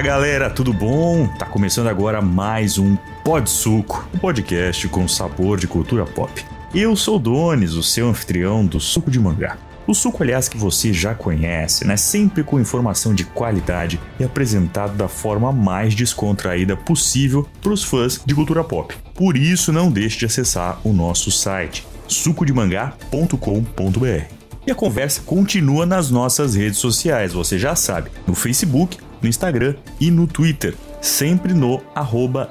Fala galera, tudo bom? Tá começando agora mais um Pod Suco, um podcast com sabor de cultura pop. Eu sou o Donis, o seu anfitrião do Suco de Mangá. O suco, aliás, que você já conhece, né? Sempre com informação de qualidade e apresentado da forma mais descontraída possível para os fãs de cultura pop. Por isso, não deixe de acessar o nosso site sucodemangá.com.br. E a conversa continua nas nossas redes sociais, você já sabe, no Facebook, no Instagram e no Twitter, sempre no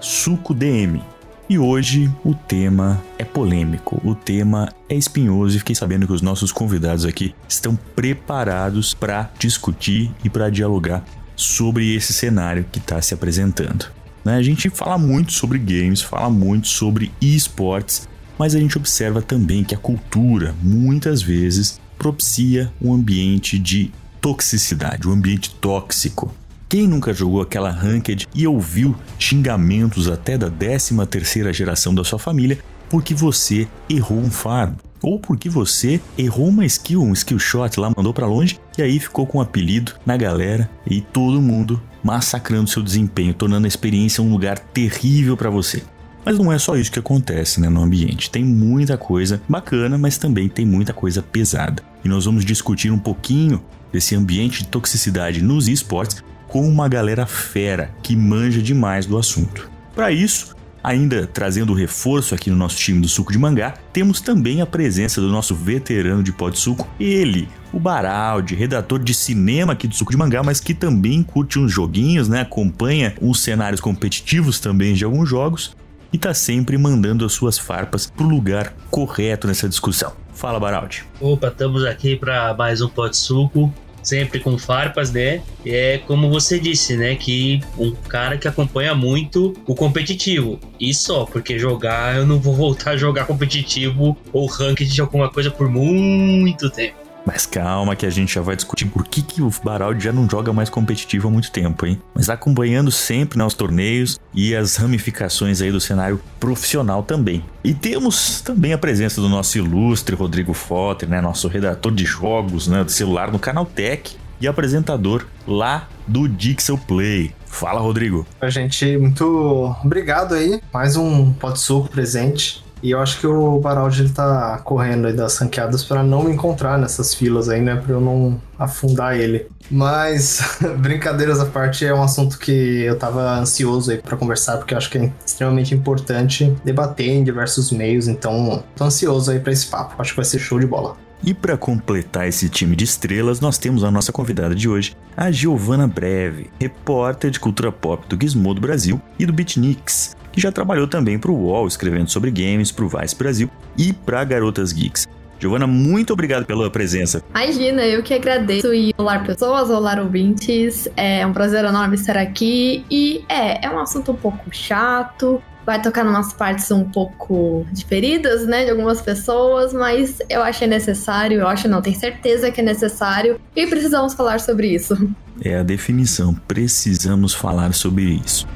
sucodm. E hoje o tema é polêmico, o tema é espinhoso e fiquei sabendo que os nossos convidados aqui estão preparados para discutir e para dialogar sobre esse cenário que está se apresentando. Né? A gente fala muito sobre games, fala muito sobre esportes, mas a gente observa também que a cultura muitas vezes propicia um ambiente de toxicidade, um ambiente tóxico. Quem nunca jogou aquela ranked e ouviu xingamentos até da 13 terceira geração da sua família porque você errou um farm? Ou porque você errou uma skill, um skill shot lá, mandou para longe e aí ficou com um apelido na galera e todo mundo massacrando seu desempenho, tornando a experiência um lugar terrível para você. Mas não é só isso que acontece né, no ambiente. Tem muita coisa bacana, mas também tem muita coisa pesada. E nós vamos discutir um pouquinho desse ambiente de toxicidade nos esportes com uma galera fera que manja demais do assunto. Para isso, ainda trazendo reforço aqui no nosso time do Suco de Mangá, temos também a presença do nosso veterano de pó de suco, ele, o Baraldi, redator de cinema aqui do Suco de Mangá, mas que também curte uns joguinhos, né? Acompanha uns cenários competitivos também de alguns jogos e tá sempre mandando as suas farpas pro lugar correto nessa discussão. Fala, Baraldi. Opa, estamos aqui para mais um pó de suco sempre com farpas, né? É como você disse, né? Que um cara que acompanha muito o competitivo. E só, porque jogar, eu não vou voltar a jogar competitivo ou ranked de alguma coisa por muito tempo. Mas calma que a gente já vai discutir por que, que o Baraldi já não joga mais competitivo há muito tempo, hein? Mas acompanhando sempre né, os torneios e as ramificações aí do cenário profissional também. E temos também a presença do nosso ilustre Rodrigo Fotter, né? Nosso redator de jogos né, do celular no Canal Tech e apresentador lá do Dixel Play. Fala, Rodrigo. A gente, muito obrigado aí. Mais um Pode Suco presente. E eu acho que o Baraldi ele tá correndo aí das ranqueadas para não me encontrar nessas filas aí, né? Pra eu não afundar ele. Mas, brincadeiras à parte, é um assunto que eu tava ansioso aí pra conversar, porque eu acho que é extremamente importante debater em diversos meios. Então, tô ansioso aí pra esse papo. Acho que vai ser show de bola. E para completar esse time de estrelas, nós temos a nossa convidada de hoje, a Giovana Breve, repórter de cultura pop do Gizmodo Brasil e do Beatniks, já trabalhou também para o UOL, escrevendo sobre games, para o Vice Brasil e para Garotas Geeks. Giovana, muito obrigado pela presença. Imagina, eu que agradeço. E olá, pessoas, olá, ouvintes. É um prazer enorme estar aqui. E é, é um assunto um pouco chato. Vai tocar em umas partes um pouco diferidas, né, de algumas pessoas, mas eu acho necessário, eu acho não, tenho certeza que é necessário e precisamos falar sobre isso. É a definição, precisamos falar sobre isso.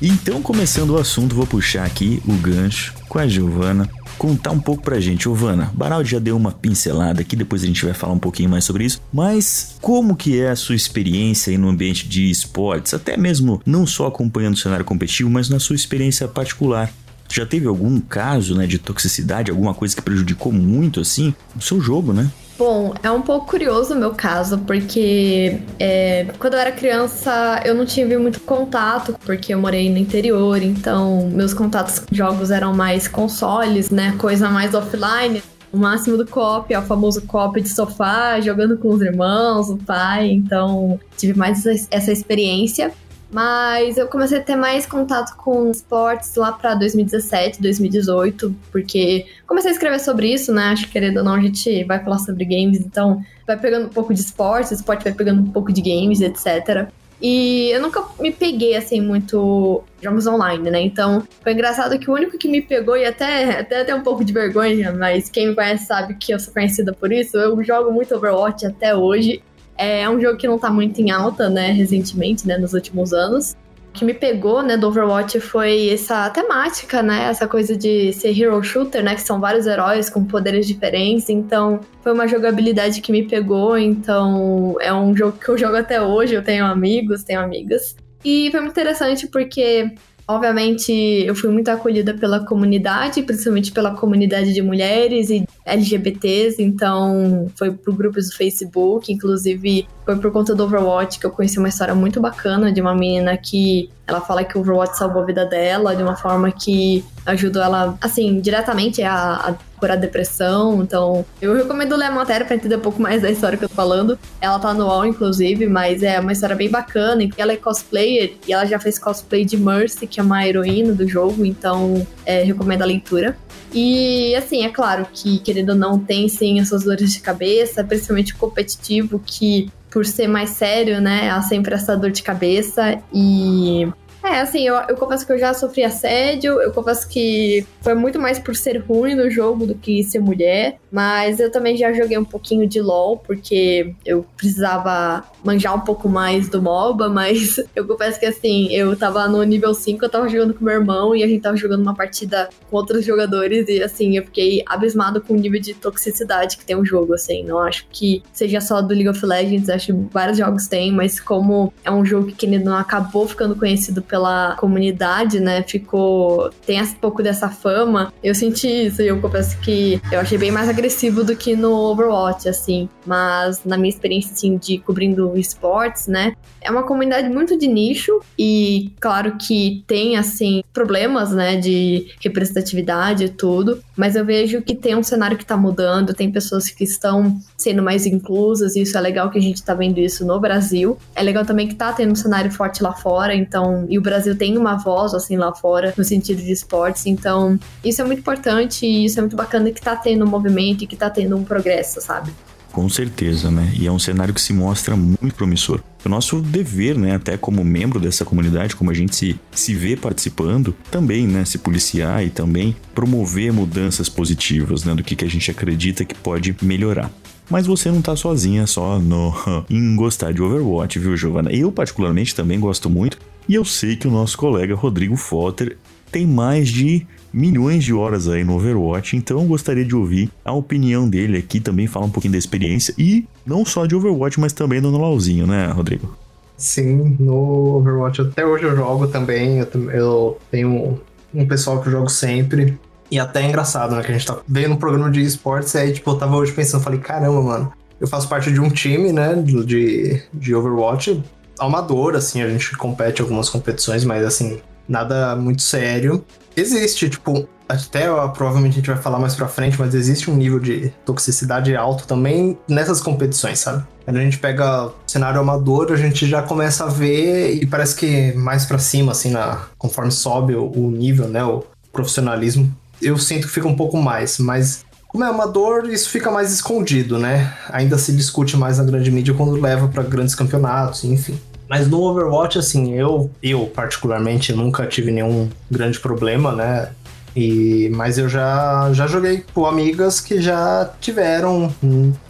Então, começando o assunto, vou puxar aqui o gancho com a Giovana, contar um pouco pra gente. Giovana, Baraldi já deu uma pincelada aqui, depois a gente vai falar um pouquinho mais sobre isso, mas como que é a sua experiência aí no ambiente de esportes, até mesmo não só acompanhando o cenário competitivo, mas na sua experiência particular? Já teve algum caso, né, de toxicidade, alguma coisa que prejudicou muito assim o seu jogo, né? Bom, é um pouco curioso o meu caso, porque é, quando eu era criança eu não tive muito contato, porque eu morei no interior, então meus contatos com jogos eram mais consoles, né? Coisa mais offline. O máximo do cop, é o famoso cop de sofá, jogando com os irmãos, o pai, então tive mais essa experiência. Mas eu comecei a ter mais contato com esportes lá para 2017, 2018, porque comecei a escrever sobre isso, né? Acho que querendo ou não a gente vai falar sobre games, então vai pegando um pouco de esportes, esporte vai pegando um pouco de games, etc. E eu nunca me peguei assim muito jogos online, né? Então foi engraçado que o único que me pegou, e até, até, até um pouco de vergonha, mas quem me conhece sabe que eu sou conhecida por isso, eu jogo muito Overwatch até hoje. É um jogo que não tá muito em alta, né, recentemente, né, nos últimos anos. que me pegou, né, do Overwatch foi essa temática, né, essa coisa de ser hero shooter, né, que são vários heróis com poderes diferentes, então foi uma jogabilidade que me pegou, então é um jogo que eu jogo até hoje, eu tenho amigos, tenho amigas. E foi muito interessante porque Obviamente, eu fui muito acolhida pela comunidade, principalmente pela comunidade de mulheres e LGBTs, então foi por grupos do Facebook, inclusive foi por conta do Overwatch que eu conheci uma história muito bacana de uma menina que ela fala que o Overwatch salvou a vida dela de uma forma que ajudou ela, assim, diretamente a, a curar depressão. Então, eu recomendo ler a matéria para entender um pouco mais da história que eu tô falando. Ela tá no UOL, inclusive, mas é uma história bem bacana. E ela é cosplayer e ela já fez cosplay de Mercy, que é uma heroína do jogo, então é, recomendo a leitura. E assim, é claro que, querendo ou não, tem sim as suas dores de cabeça, principalmente o competitivo, que por ser mais sério, né, há sempre essa dor de cabeça. E é, assim, eu, eu confesso que eu já sofri assédio, eu confesso que foi muito mais por ser ruim no jogo do que ser mulher, mas eu também já joguei um pouquinho de LoL, porque eu precisava manjar um pouco mais do MOBA, mas eu confesso que assim, eu tava no nível 5, eu tava jogando com meu irmão e a gente tava jogando uma partida com outros jogadores e assim, eu fiquei abismado com o nível de toxicidade que tem o jogo, assim, não acho que seja só do League of Legends, acho que vários jogos têm, mas como é um jogo que não acabou ficando conhecido pela comunidade, né, ficou, tem um pouco dessa fama, eu senti isso e eu confesso que eu achei bem mais agressivo do que no Overwatch, assim, mas na minha experiência, assim, de cobrindo esportes, né? É uma comunidade muito de nicho e claro que tem assim problemas, né, de representatividade e tudo, mas eu vejo que tem um cenário que está mudando, tem pessoas que estão sendo mais inclusas e isso é legal que a gente está vendo isso no Brasil. É legal também que tá tendo um cenário forte lá fora, então, e o Brasil tem uma voz assim lá fora no sentido de esportes, então isso é muito importante e isso é muito bacana que tá tendo um movimento e que tá tendo um progresso, sabe? Com certeza, né? E é um cenário que se mostra muito promissor. O nosso dever, né, até como membro dessa comunidade, como a gente se, se vê participando, também, né, se policiar e também promover mudanças positivas, né, do que, que a gente acredita que pode melhorar. Mas você não tá sozinha só no em gostar de Overwatch, viu, Giovana? Eu particularmente também gosto muito, e eu sei que o nosso colega Rodrigo Fotter tem mais de milhões de horas aí no Overwatch, então eu gostaria de ouvir a opinião dele aqui, também falar um pouquinho da experiência e não só de Overwatch, mas também no LoLzinho, né, Rodrigo? Sim, no Overwatch até hoje eu jogo também, eu, tenho um pessoal que eu jogo sempre. E até é engraçado, né? Que a gente tá vendo um programa de esportes e aí, tipo, eu tava hoje pensando, falei, caramba, mano, eu faço parte de um time, né, de, de Overwatch, amador, assim, a gente compete algumas competições, mas assim, nada muito sério existe, tipo, até provavelmente a gente vai falar mais pra frente, mas existe um nível de toxicidade alto também nessas competições, sabe? Quando a gente pega cenário amador, a gente já começa a ver e parece que mais para cima, assim, na, conforme sobe o, o, nível, né, o profissionalismo, eu sinto que fica um pouco mais, mas como é amador, isso fica mais escondido, né? Ainda se discute mais na grande mídia quando leva para grandes campeonatos, enfim. Mas no Overwatch, assim, eu, eu particularmente nunca tive nenhum grande problema, né? E, mas eu já, já joguei com amigas que já tiveram,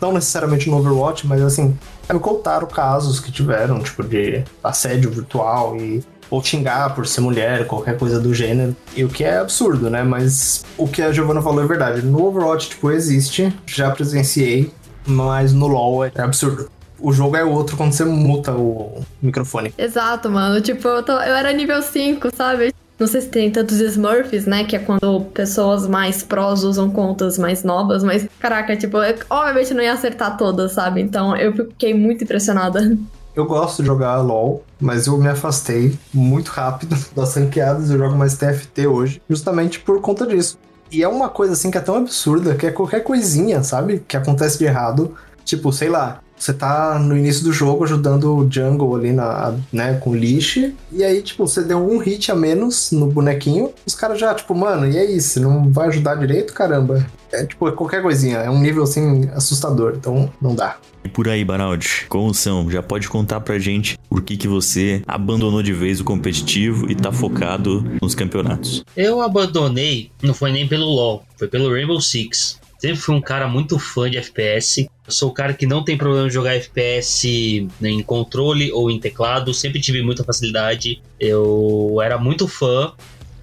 não necessariamente no Overwatch, mas assim, me contaram casos que tiveram, tipo, de assédio virtual e ou xingar por ser mulher, qualquer coisa do gênero. E o que é absurdo, né? Mas o que a Giovanna falou é verdade. No Overwatch, tipo, existe, já presenciei, mas no LoL é absurdo o jogo é outro quando você muta o microfone. Exato, mano. Tipo, eu, tô, eu era nível 5, sabe? Não sei se tem tantos Smurfs, né? Que é quando pessoas mais prós usam contas mais novas, mas caraca, tipo, eu, obviamente não ia acertar todas, sabe? Então eu fiquei muito impressionada. Eu gosto de jogar LoL, mas eu me afastei muito rápido das ranqueadas. Eu jogo mais TFT hoje, justamente por conta disso. E é uma coisa assim que é tão absurda que é qualquer coisinha, sabe? Que acontece de errado. Tipo, sei lá, você tá no início do jogo ajudando o jungle ali na, né, com lixo. E aí, tipo, você deu um hit a menos no bonequinho. Os caras já, tipo, mano, e aí? Você não vai ajudar direito, caramba? É tipo, qualquer coisinha. É um nível assim assustador. Então não dá. E por aí, Baraldi, como são? Já pode contar pra gente por que, que você abandonou de vez o competitivo e tá focado nos campeonatos? Eu abandonei, não foi nem pelo LoL, foi pelo Rainbow Six. Sempre fui um cara muito fã de FPS. Eu sou o cara que não tem problema de jogar FPS em controle ou em teclado. Sempre tive muita facilidade. Eu era muito fã.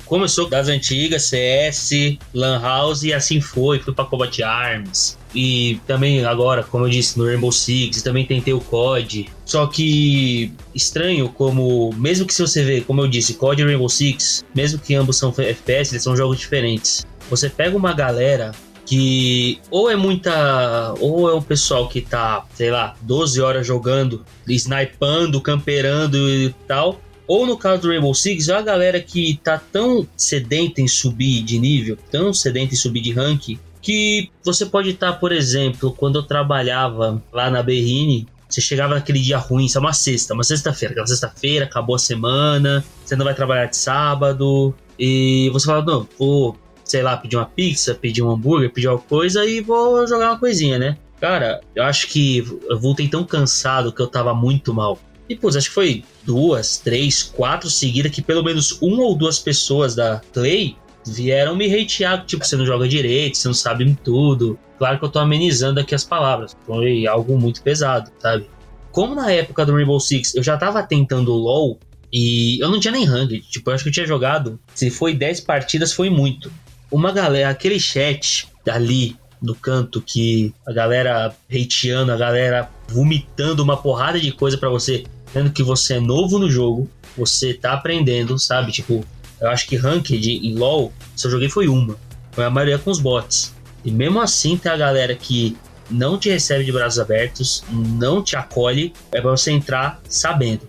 Começou das antigas, CS, Lan House e assim foi. Fui pra Combat Arms. E também agora, como eu disse, no Rainbow Six, também tentei o COD. Só que estranho como, mesmo que se você vê, como eu disse, COD e Rainbow Six, mesmo que ambos são FPS, eles são jogos diferentes. Você pega uma galera que ou é muita. ou é um pessoal que tá, sei lá, 12 horas jogando, snipando, camperando e tal. Ou no caso do Rainbow Six, é a galera que tá tão sedenta em subir de nível, tão sedenta em subir de rank, que você pode estar, tá, por exemplo, quando eu trabalhava lá na Berrine, você chegava naquele dia ruim, isso é uma sexta, uma sexta-feira, aquela sexta-feira, acabou a semana, você não vai trabalhar de sábado, e você fala, não, vou sei lá, pedir uma pizza, pedir um hambúrguer, pedir alguma coisa e vou jogar uma coisinha, né? Cara, eu acho que eu voltei tão cansado que eu tava muito mal. E, pô, acho que foi duas, três, quatro seguidas que pelo menos uma ou duas pessoas da Play vieram me hatear, tipo, você não joga direito, você não sabe tudo. Claro que eu tô amenizando aqui as palavras. Foi algo muito pesado, sabe? Como na época do Rainbow Six eu já tava tentando o LoL e eu não tinha nem rank, tipo, eu acho que eu tinha jogado, se foi 10 partidas foi muito uma galera, aquele chat ali no canto que a galera hateando, a galera vomitando uma porrada de coisa para você, sendo que você é novo no jogo, você tá aprendendo, sabe? Tipo, eu acho que Ranked em LoL, se eu joguei foi uma. Foi a maioria com os bots. E mesmo assim tem a galera que não te recebe de braços abertos, não te acolhe, é pra você entrar sabendo.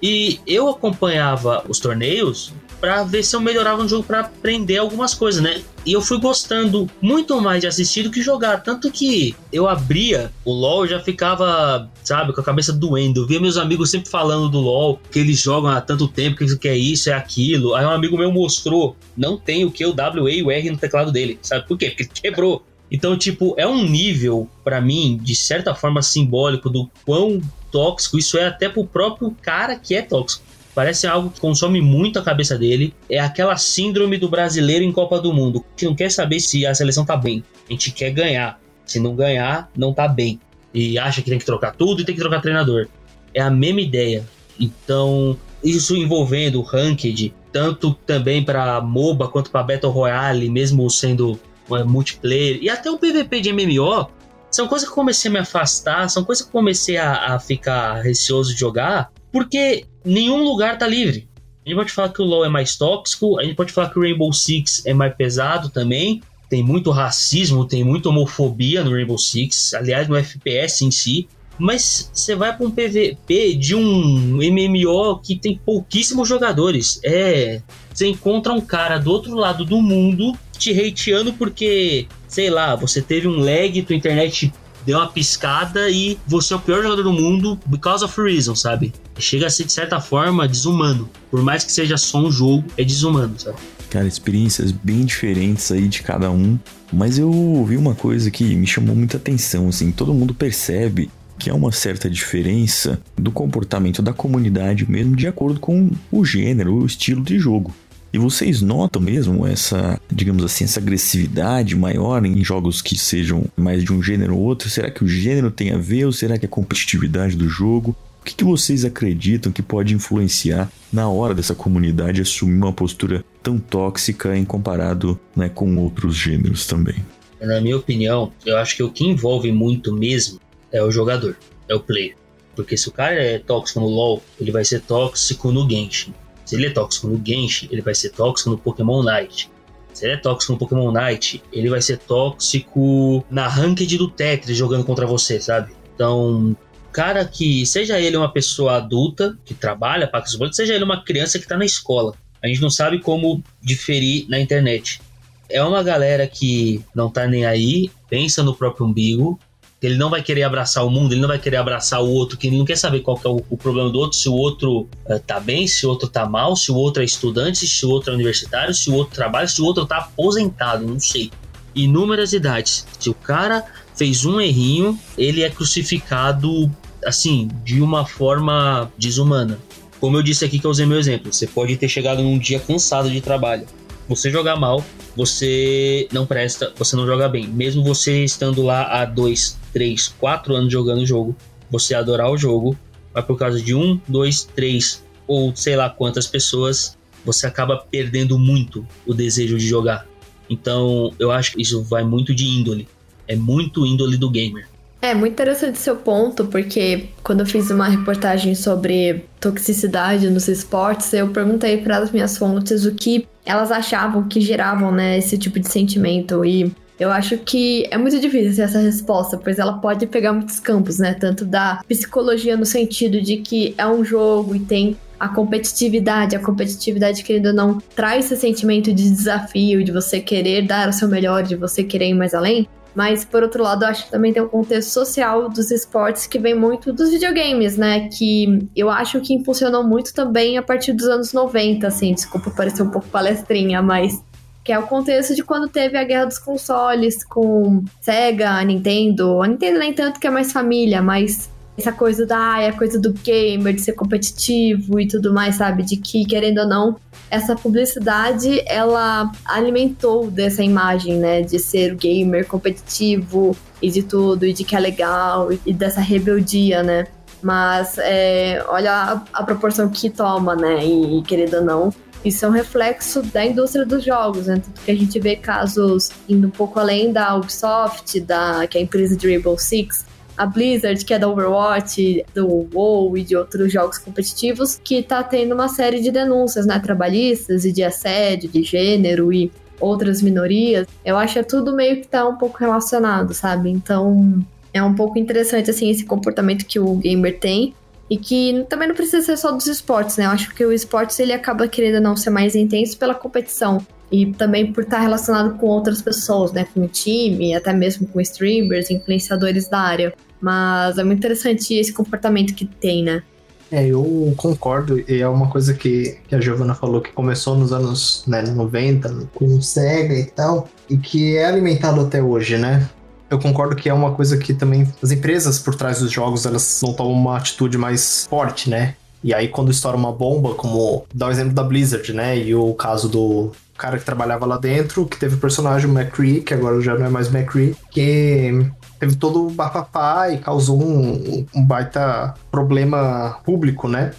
E eu acompanhava os torneios para ver se eu melhorava no jogo para aprender algumas coisas, né? E eu fui gostando muito mais de assistir do que jogar. Tanto que eu abria o LoL já ficava, sabe, com a cabeça doendo. Eu via meus amigos sempre falando do LoL, que eles jogam há tanto tempo, que é isso, é aquilo. Aí um amigo meu mostrou, não tem o que, o W, E o R no teclado dele. Sabe por quê? Porque quebrou. Então, tipo, é um nível, para mim, de certa forma simbólico do quão tóxico isso é até pro próprio cara que é tóxico. Parece algo que consome muito a cabeça dele. É aquela síndrome do brasileiro em Copa do Mundo. Gente não quer saber se a seleção tá bem. A gente quer ganhar. Se não ganhar, não tá bem. E acha que tem que trocar tudo e tem que trocar treinador. É a mesma ideia. Então, isso envolvendo o Ranked, tanto também para MOBA quanto para Battle Royale, mesmo sendo multiplayer, e até o PVP de MMO, são coisas que comecei a me afastar, são coisas que comecei a, a ficar receoso de jogar, porque nenhum lugar tá livre. A gente pode falar que o LoL é mais tóxico, a gente pode falar que o Rainbow Six é mais pesado também. Tem muito racismo, tem muita homofobia no Rainbow Six, aliás, no FPS em si. Mas você vai para um PVP de um MMO que tem pouquíssimos jogadores. É. Você encontra um cara do outro lado do mundo te hateando porque, sei lá, você teve um lag, tua internet deu uma piscada e você é o pior jogador do mundo because of reason, sabe? Chega a ser, de certa forma, desumano. Por mais que seja só um jogo, é desumano, sabe? Cara, experiências bem diferentes aí de cada um. Mas eu ouvi uma coisa que me chamou muita atenção, assim, todo mundo percebe que há uma certa diferença do comportamento da comunidade mesmo de acordo com o gênero, o estilo de jogo. E vocês notam mesmo essa, digamos assim, essa agressividade maior em jogos que sejam mais de um gênero ou outro? Será que o gênero tem a ver ou será que é a competitividade do jogo? O que, que vocês acreditam que pode influenciar na hora dessa comunidade assumir uma postura tão tóxica em comparado né, com outros gêneros também? Na minha opinião, eu acho que o que envolve muito mesmo é o jogador, é o player. Porque se o cara é tóxico no LoL, ele vai ser tóxico no Genshin. Se ele é tóxico no Genshin, ele vai ser tóxico no Pokémon Night. Se ele é tóxico no Pokémon Night, ele vai ser tóxico na ranked do Tetris jogando contra você, sabe? Então, cara que, seja ele uma pessoa adulta que trabalha, paga os boletos, seja ele uma criança que tá na escola. A gente não sabe como diferir na internet. É uma galera que não tá nem aí, pensa no próprio umbigo, ele não vai querer abraçar o mundo, ele não vai querer abraçar o outro, que ele não quer saber qual que é o, o problema do outro, se o outro uh, tá bem, se o outro tá mal, se o outro é estudante, se o outro é universitário, se o outro trabalha, se o outro tá aposentado, não sei. Inúmeras idades. Se o cara fez um errinho, ele é crucificado assim, de uma forma desumana. Como eu disse aqui que eu usei meu exemplo, você pode ter chegado num dia cansado de trabalho. você jogar mal, você não presta, você não joga bem. Mesmo você estando lá há dois, três, quatro anos jogando o jogo, você adorar o jogo, mas por causa de um, dois, três ou sei lá quantas pessoas, você acaba perdendo muito o desejo de jogar. Então, eu acho que isso vai muito de índole. É muito índole do gamer. É muito interessante seu ponto, porque quando eu fiz uma reportagem sobre toxicidade nos esportes, eu perguntei para as minhas fontes o que elas achavam que geravam, né, esse tipo de sentimento e eu acho que é muito difícil essa resposta, pois ela pode pegar muitos campos, né? Tanto da psicologia no sentido de que é um jogo e tem a competitividade, a competitividade, querendo ou não, traz esse sentimento de desafio, de você querer dar o seu melhor, de você querer ir mais além. Mas, por outro lado, acho que também tem um contexto social dos esportes que vem muito dos videogames, né? Que eu acho que impulsionou muito também a partir dos anos 90, assim. Desculpa parecer um pouco palestrinha, mas que é o contexto de quando teve a guerra dos consoles com Sega, Nintendo. A Nintendo nem tanto que é mais família, mas essa coisa da ah, é coisa do gamer, de ser competitivo e tudo mais, sabe? De que, querendo ou não, essa publicidade ela alimentou dessa imagem, né? De ser gamer competitivo e de tudo, e de que é legal, e dessa rebeldia, né? Mas é, olha a, a, proporção que toma, né? E, e querendo ou não, isso é um reflexo da indústria dos jogos, né? Tanto que a gente vê casos indo um pouco além da Ubisoft, da, que é a empresa de Rainbow Six, a Blizzard, que é da Overwatch, do WoW e de outros jogos competitivos, que tá tendo uma série de denúncias, né, trabalhistas e de assédio, de gênero e outras minorias. Eu acho que é tudo meio que tá um pouco relacionado, sabe? Então, é um pouco interessante, assim, esse comportamento que o gamer tem. E que também não precisa ser só dos esportes, né? Eu acho que o esportes ele acaba querendo não ser mais intenso pela competição. E também por estar relacionado com outras pessoas, né? Com o time, até mesmo com streamers, influenciadores da área. Mas é muito interessante esse comportamento que tem, né? É, eu concordo, e é uma coisa que, que a Giovana falou que começou nos anos né, 90, com o Sega e tal, e que é alimentado até hoje, né? Eu concordo que é uma coisa que também as empresas por trás dos jogos, elas não tomam uma atitude mais forte, né? E aí quando estoura uma bomba, como dá o exemplo da Blizzard, né? E o caso do cara que trabalhava lá dentro, que teve o personagem o McCree, que agora já não é mais McCree, que teve todo o bafafá e causou um, um baita problema público, né?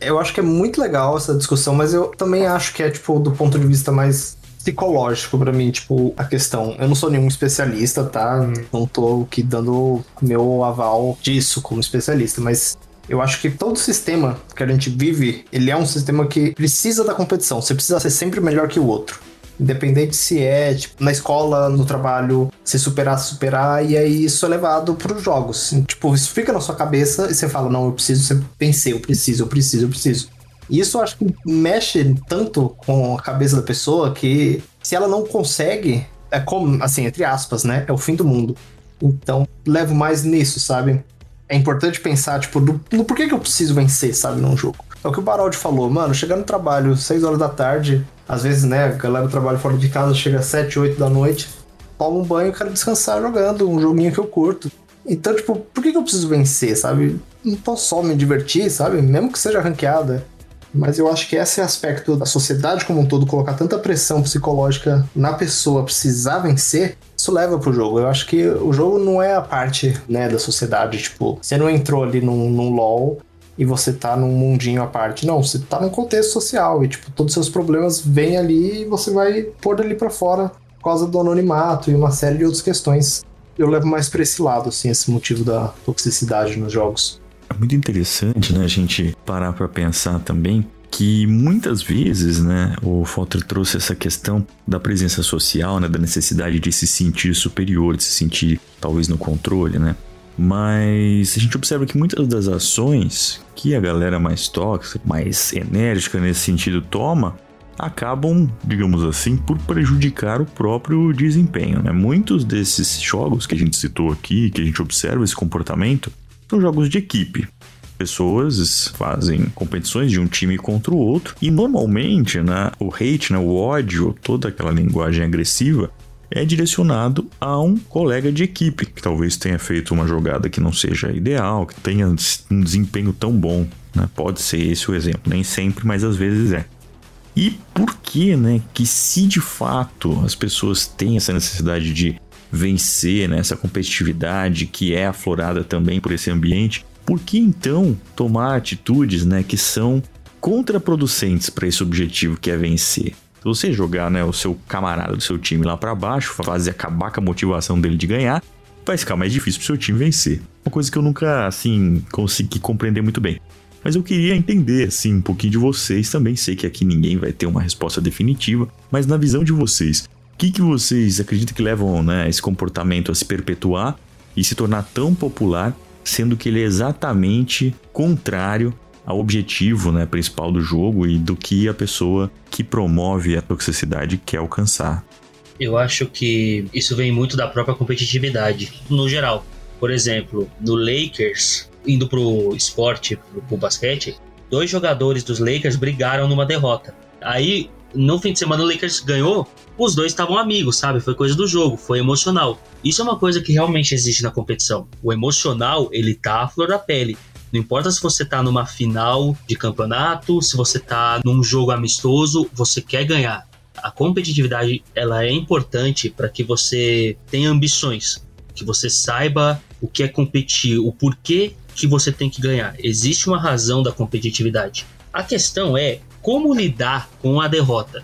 Eu acho que é muito legal essa discussão, mas eu também acho que é, tipo, do ponto de vista mais psicológico para mim, tipo, a questão. Eu não sou nenhum especialista, tá? Não tô aqui dando meu aval disso como especialista, mas eu acho que todo sistema que a gente vive, ele é um sistema que precisa da competição. Você precisa ser sempre melhor que o outro. Independente se é tipo, na escola, no trabalho, se superar, superar, e aí isso é levado para os jogos. Tipo, isso fica na sua cabeça e você fala: Não, eu preciso você vencer, eu preciso, eu preciso, eu preciso. E isso eu acho que mexe tanto com a cabeça da pessoa que se ela não consegue, é como, assim, entre aspas, né? É o fim do mundo. Então, levo mais nisso, sabe? É importante pensar, tipo, do, do porquê que eu preciso vencer, sabe, num jogo. É o que o Baraldi falou, mano, chegar no trabalho 6 horas da tarde, às vezes, né, a galera trabalha fora de casa, chega às 7, 8 da noite, toma um banho e quero descansar jogando um joguinho que eu curto. Então, tipo, por que, que eu preciso vencer, sabe? Não posso só me divertir, sabe? Mesmo que seja ranqueada. Mas eu acho que esse aspecto da sociedade como um todo, colocar tanta pressão psicológica na pessoa precisar vencer, isso leva pro jogo. Eu acho que o jogo não é a parte, né, da sociedade, tipo, você não entrou ali num, num LoL e você tá num mundinho à parte. Não, você tá num contexto social e, tipo, todos os seus problemas vêm ali e você vai pôr dali para fora por causa do anonimato e uma série de outras questões. Eu levo mais pra esse lado, assim, esse motivo da toxicidade nos jogos. É muito interessante, né, a gente parar para pensar também que muitas vezes, né, o Foster trouxe essa questão da presença social, né, da necessidade de se sentir superior, de se sentir talvez no controle, né? Mas a gente observa que muitas das ações que a galera mais tóxica, mais enérgica nesse sentido toma, acabam, digamos assim, por prejudicar o próprio desempenho. Né? Muitos desses jogos que a gente citou aqui, que a gente observa esse comportamento, são jogos de equipe pessoas fazem competições de um time contra o outro e normalmente, né, o hate, né, o ódio, toda aquela linguagem agressiva é direcionado a um colega de equipe que talvez tenha feito uma jogada que não seja ideal, que tenha um desempenho tão bom, né? Pode ser esse o exemplo, nem sempre, mas às vezes é. E por que, né, que se de fato as pessoas têm essa necessidade de vencer, né, competitividade que é aflorada também por esse ambiente, por que então tomar atitudes, né, que são contraproducentes para esse objetivo que é vencer? Se você jogar, né, o seu camarada do seu time lá para baixo, fazer acabar com a motivação dele de ganhar, vai ficar mais difícil pro seu time vencer. Uma coisa que eu nunca, assim, consegui compreender muito bem. Mas eu queria entender, assim, um pouquinho de vocês também. Sei que aqui ninguém vai ter uma resposta definitiva, mas na visão de vocês, o que, que vocês acreditam que levam né, esse comportamento a se perpetuar e se tornar tão popular, sendo que ele é exatamente contrário ao objetivo né, principal do jogo e do que a pessoa que promove a toxicidade quer alcançar? Eu acho que isso vem muito da própria competitividade, no geral. Por exemplo, no Lakers, indo pro esporte, pro, pro basquete, dois jogadores dos Lakers brigaram numa derrota. Aí, no fim de semana, o Lakers ganhou, os dois estavam amigos, sabe? Foi coisa do jogo, foi emocional. Isso é uma coisa que realmente existe na competição. O emocional, ele tá à flor da pele. Não importa se você tá numa final de campeonato, se você tá num jogo amistoso, você quer ganhar. A competitividade, ela é importante para que você tenha ambições, que você saiba o que é competir, o porquê que você tem que ganhar. Existe uma razão da competitividade. A questão é como lidar com a derrota.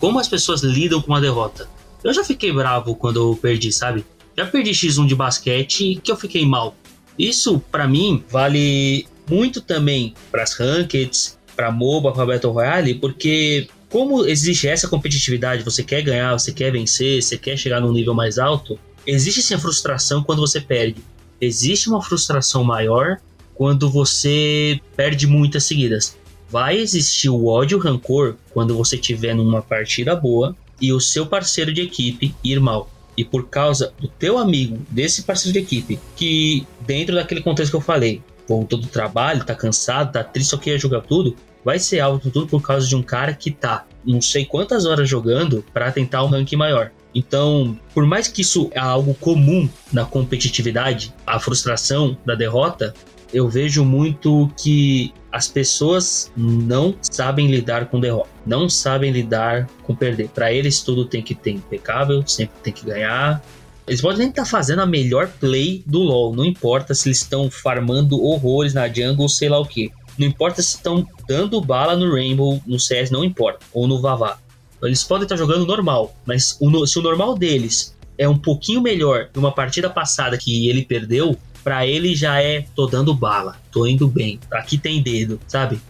Como as pessoas lidam com a derrota. Eu já fiquei bravo quando eu perdi, sabe? Já perdi X1 de basquete que eu fiquei mal. Isso, para mim, vale muito também para as rankeds, para MOBA, para Battle Royale, porque como existe essa competitividade, você quer ganhar, você quer vencer, você quer chegar num nível mais alto, existe sim a frustração quando você perde existe uma frustração maior quando você perde muitas seguidas. Vai existir o ódio e o rancor quando você tiver numa partida boa e o seu parceiro de equipe ir mal. E por causa do teu amigo, desse parceiro de equipe, que dentro daquele contexto que eu falei, voltou do trabalho, tá cansado, tá triste, só quer jogar tudo, vai ser alto tudo por causa de um cara que tá não sei quantas horas jogando para tentar um ranking maior. Então, por mais que isso é algo comum na competitividade, a frustração da derrota, eu vejo muito que as pessoas não sabem lidar com derrota, não sabem lidar com perder. Para eles tudo tem que ter impecável, sempre tem que ganhar. Eles podem nem estar tá fazendo a melhor play do LoL, não importa se eles estão farmando horrores na jungle, sei lá o que. Não importa se estão dando bala no Rainbow, no CS, não importa, ou no Vavá. Eles podem estar jogando normal, mas o, se o normal deles é um pouquinho melhor numa partida passada que ele perdeu, para ele já é tô dando bala, tô indo bem, aqui tem dedo, sabe?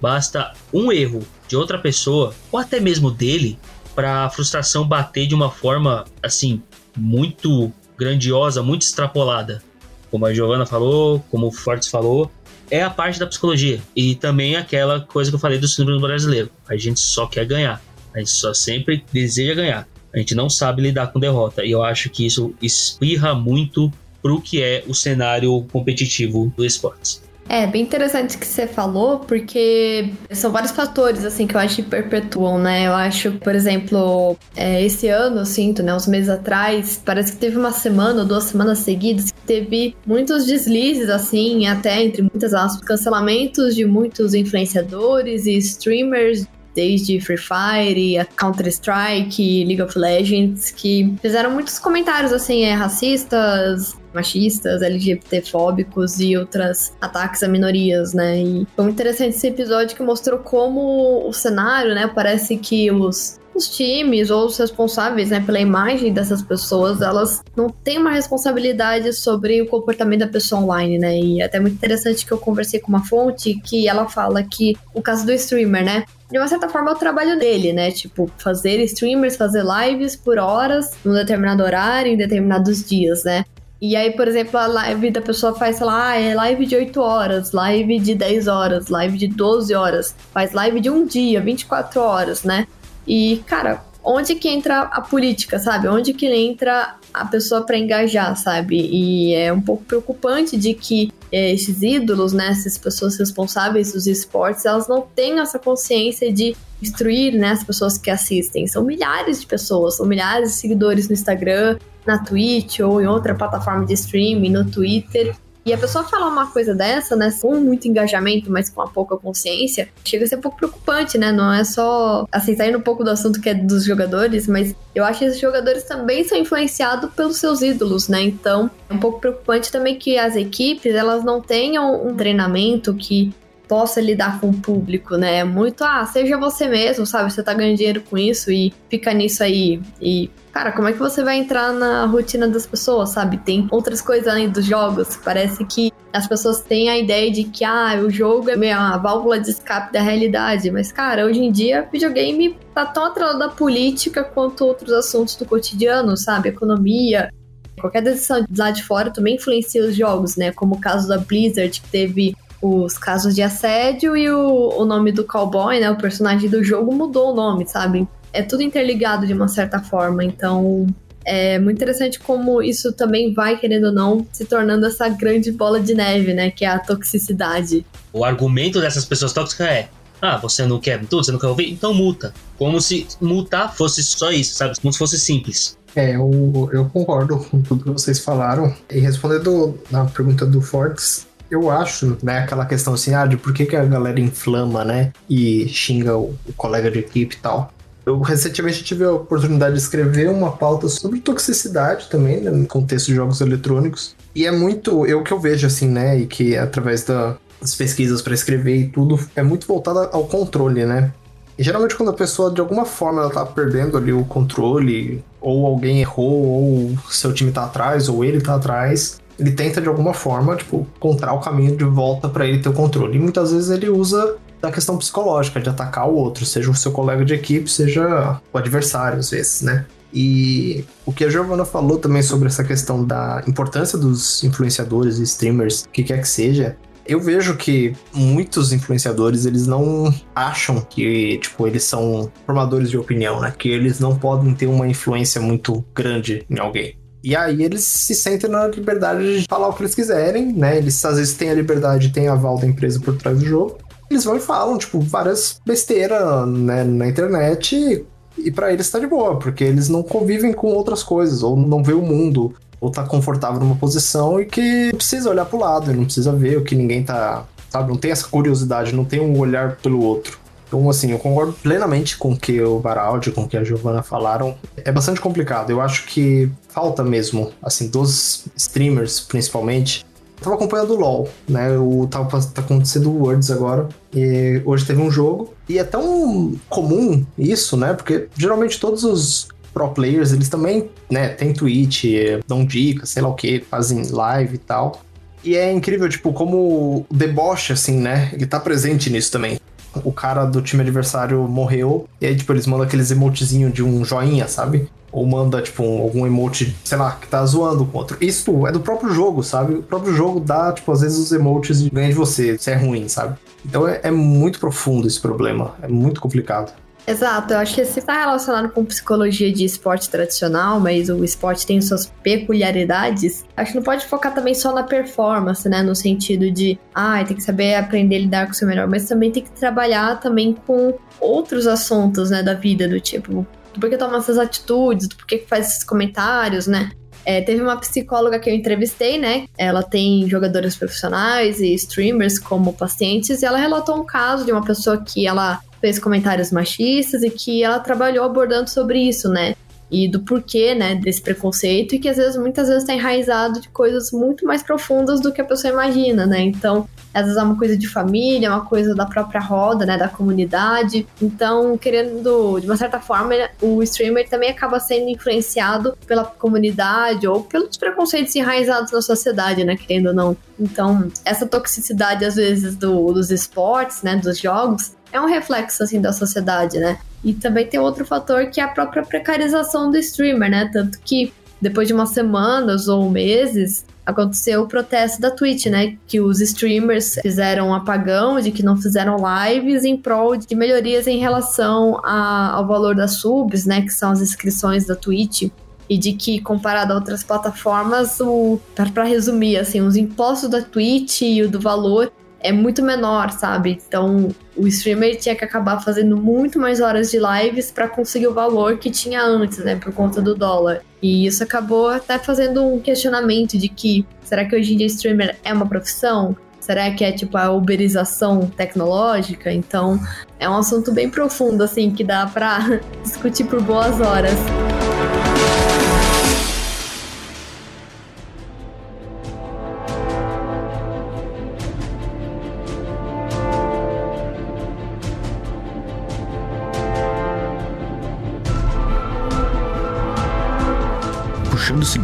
Basta um erro de outra pessoa ou até mesmo dele para a frustração bater de uma forma assim muito grandiosa, muito extrapolada. Como a Giovanna falou, como o Fortes falou, é a parte da psicologia e também aquela coisa que eu falei do síndrome brasileiro. A gente só quer ganhar. A gente só sempre deseja ganhar. A gente não sabe lidar com derrota. E eu acho que isso espirra muito pro que é o cenário competitivo do esportes. É, bem interessante o que você falou, porque são vários fatores, assim, que eu acho que perpetuam, né? Eu acho, por exemplo, é, esse ano, eu sinto, né, uns meses atrás, parece que teve uma semana ou duas semanas seguidas que teve muitos deslizes, assim, até entre muitas aspas, cancelamentos de muitos influenciadores e streamers desde Free Fire, Counter-Strike, League of Legends, que fizeram muitos comentários assim, é, racistas, machistas, LGBTfóbicos e outros ataques a minorias, né? E foi muito interessante esse episódio que mostrou como o cenário, né? Parece que os os times ou os responsáveis né, pela imagem dessas pessoas, elas não têm uma responsabilidade sobre o comportamento da pessoa online, né? E é até muito interessante que eu conversei com uma fonte que ela fala que o caso do streamer, né? De uma certa forma, é o trabalho dele, né? Tipo, fazer streamers, fazer lives por horas, num determinado horário, em determinados dias, né? E aí, por exemplo, a live da pessoa faz, sei lá, ah, é live de 8 horas, live de 10 horas, live de 12 horas, faz live de um dia, 24 horas, né? E, cara, onde que entra a política, sabe? Onde que entra a pessoa para engajar, sabe? E é um pouco preocupante de que é, esses ídolos, né, essas pessoas responsáveis dos esportes, elas não têm essa consciência de instruir, né, as pessoas que assistem. São milhares de pessoas, são milhares de seguidores no Instagram, na Twitch ou em outra plataforma de streaming, no Twitter. E a pessoa falar uma coisa dessa, né, com muito engajamento, mas com a pouca consciência, chega a ser um pouco preocupante, né? Não é só, assim, saindo um pouco do assunto que é dos jogadores, mas eu acho que esses jogadores também são influenciados pelos seus ídolos, né? Então, é um pouco preocupante também que as equipes, elas não tenham um treinamento que possa lidar com o público, né? Muito, ah, seja você mesmo, sabe? Você tá ganhando dinheiro com isso e fica nisso aí. E Cara, como é que você vai entrar na rotina das pessoas, sabe? Tem outras coisas além dos jogos. Parece que as pessoas têm a ideia de que ah, o jogo é meio uma válvula de escape da realidade. Mas, cara, hoje em dia, videogame tá tão atrelado à política quanto outros assuntos do cotidiano, sabe? Economia. Qualquer decisão lá de fora também influencia os jogos, né? Como o caso da Blizzard, que teve os casos de assédio e o, o nome do cowboy, né? O personagem do jogo mudou o nome, sabe? é tudo interligado de uma certa forma. Então, é muito interessante como isso também vai, querendo ou não, se tornando essa grande bola de neve, né? Que é a toxicidade. O argumento dessas pessoas tóxicas é: ah, você não quer tudo, você não quer ouvir? Então multa. Como se multar fosse só isso, sabe? Como se fosse simples. É, eu, eu concordo com tudo que vocês falaram. E respondendo na pergunta do Fortes, eu acho, né, aquela questão assim, ah, de por que, que a galera inflama, né, e xinga o, o colega de equipe e tal. Eu recentemente tive a oportunidade de escrever uma pauta sobre toxicidade também, né, no contexto de jogos eletrônicos. E é muito, eu que eu vejo assim, né, e que através da, das pesquisas para escrever e tudo, é muito voltada ao controle, né? E geralmente quando a pessoa de alguma forma ela tá perdendo ali o controle, ou alguém errou, ou seu time tá atrás, ou ele tá atrás, ele tenta de alguma forma, tipo, encontrar o caminho de volta para ele ter o controle. E muitas vezes ele usa da questão psicológica, de atacar o outro, seja o seu colega de equipe, seja o adversário, às vezes, né? E o que a Giovanna falou também sobre essa questão da importância dos influenciadores e streamers, que quer que seja, eu vejo que muitos influenciadores, eles não acham que, tipo, eles são formadores de opinião, né? Que eles não podem ter uma influência muito grande em alguém. E aí eles se sentem na liberdade de falar o que eles quiserem, né? Eles às vezes têm a liberdade, têm a aval da empresa por trás do jogo eles vão e falam, tipo, várias besteiras né, na internet e, e para eles tá de boa, porque eles não convivem com outras coisas, ou não vê o mundo, ou tá confortável numa posição e que precisa olhar pro lado, e não precisa ver o que ninguém tá, sabe, não tem essa curiosidade, não tem um olhar pelo outro. Então, assim, eu concordo plenamente com o que o Baraldi, com o que a Giovanna falaram. É bastante complicado. Eu acho que falta mesmo, assim, dos streamers, principalmente, tava acompanhando o LoL, né? O tava tá acontecendo o Worlds agora. E hoje teve um jogo. E é tão comum isso, né? Porque geralmente todos os pro players, eles também, né, tem Twitch, dão dicas, sei lá o que, fazem live e tal. E é incrível, tipo, como o deboche, assim, né? Ele tá presente nisso também. O cara do time adversário morreu, e aí, tipo, eles mandam aqueles emotezinhos de um joinha, sabe? ou manda, tipo, um, algum emote, sei lá, que tá zoando com outro. Isso é do próprio jogo, sabe? O próprio jogo dá, tipo, às vezes os emotes ganham de você, se é ruim, sabe? Então é, é muito profundo esse problema, é muito complicado. Exato, eu acho que se está relacionado com psicologia de esporte tradicional, mas o esporte tem suas peculiaridades, acho que não pode focar também só na performance, né? No sentido de, ah, tem que saber aprender a lidar com o seu melhor, mas também tem que trabalhar também com outros assuntos, né, da vida, do tipo, do porquê toma essas atitudes, do porquê faz esses comentários, né? É, teve uma psicóloga que eu entrevistei, né? Ela tem jogadores profissionais e streamers como pacientes, e ela relatou um caso de uma pessoa que ela fez comentários machistas e que ela trabalhou abordando sobre isso, né? e do porquê, né, desse preconceito e que às vezes, muitas vezes está enraizado de coisas muito mais profundas do que a pessoa imagina, né? Então, às vezes é uma coisa de família, uma coisa da própria roda, né, da comunidade. Então, querendo, de uma certa forma, o streamer também acaba sendo influenciado pela comunidade ou pelos preconceitos enraizados na sociedade, né, querendo ou não. Então, essa toxicidade, às vezes, do, dos esportes, né, dos jogos, é um reflexo, assim, da sociedade, né? E também tem outro fator que é a própria precarização do streamer, né? Tanto que depois de umas semanas ou meses, aconteceu o protesto da Twitch, né? Que os streamers fizeram um apagão de que não fizeram lives em prol de melhorias em relação a, ao valor das subs, né? Que são as inscrições da Twitch. E de que, comparado a outras plataformas, o para resumir, assim, os impostos da Twitch e o do valor é muito menor, sabe? Então o streamer tinha que acabar fazendo muito mais horas de lives para conseguir o valor que tinha antes, né? Por conta do dólar. E isso acabou até fazendo um questionamento de que será que hoje em dia streamer é uma profissão? Será que é tipo a uberização tecnológica? Então é um assunto bem profundo, assim, que dá para discutir por boas horas.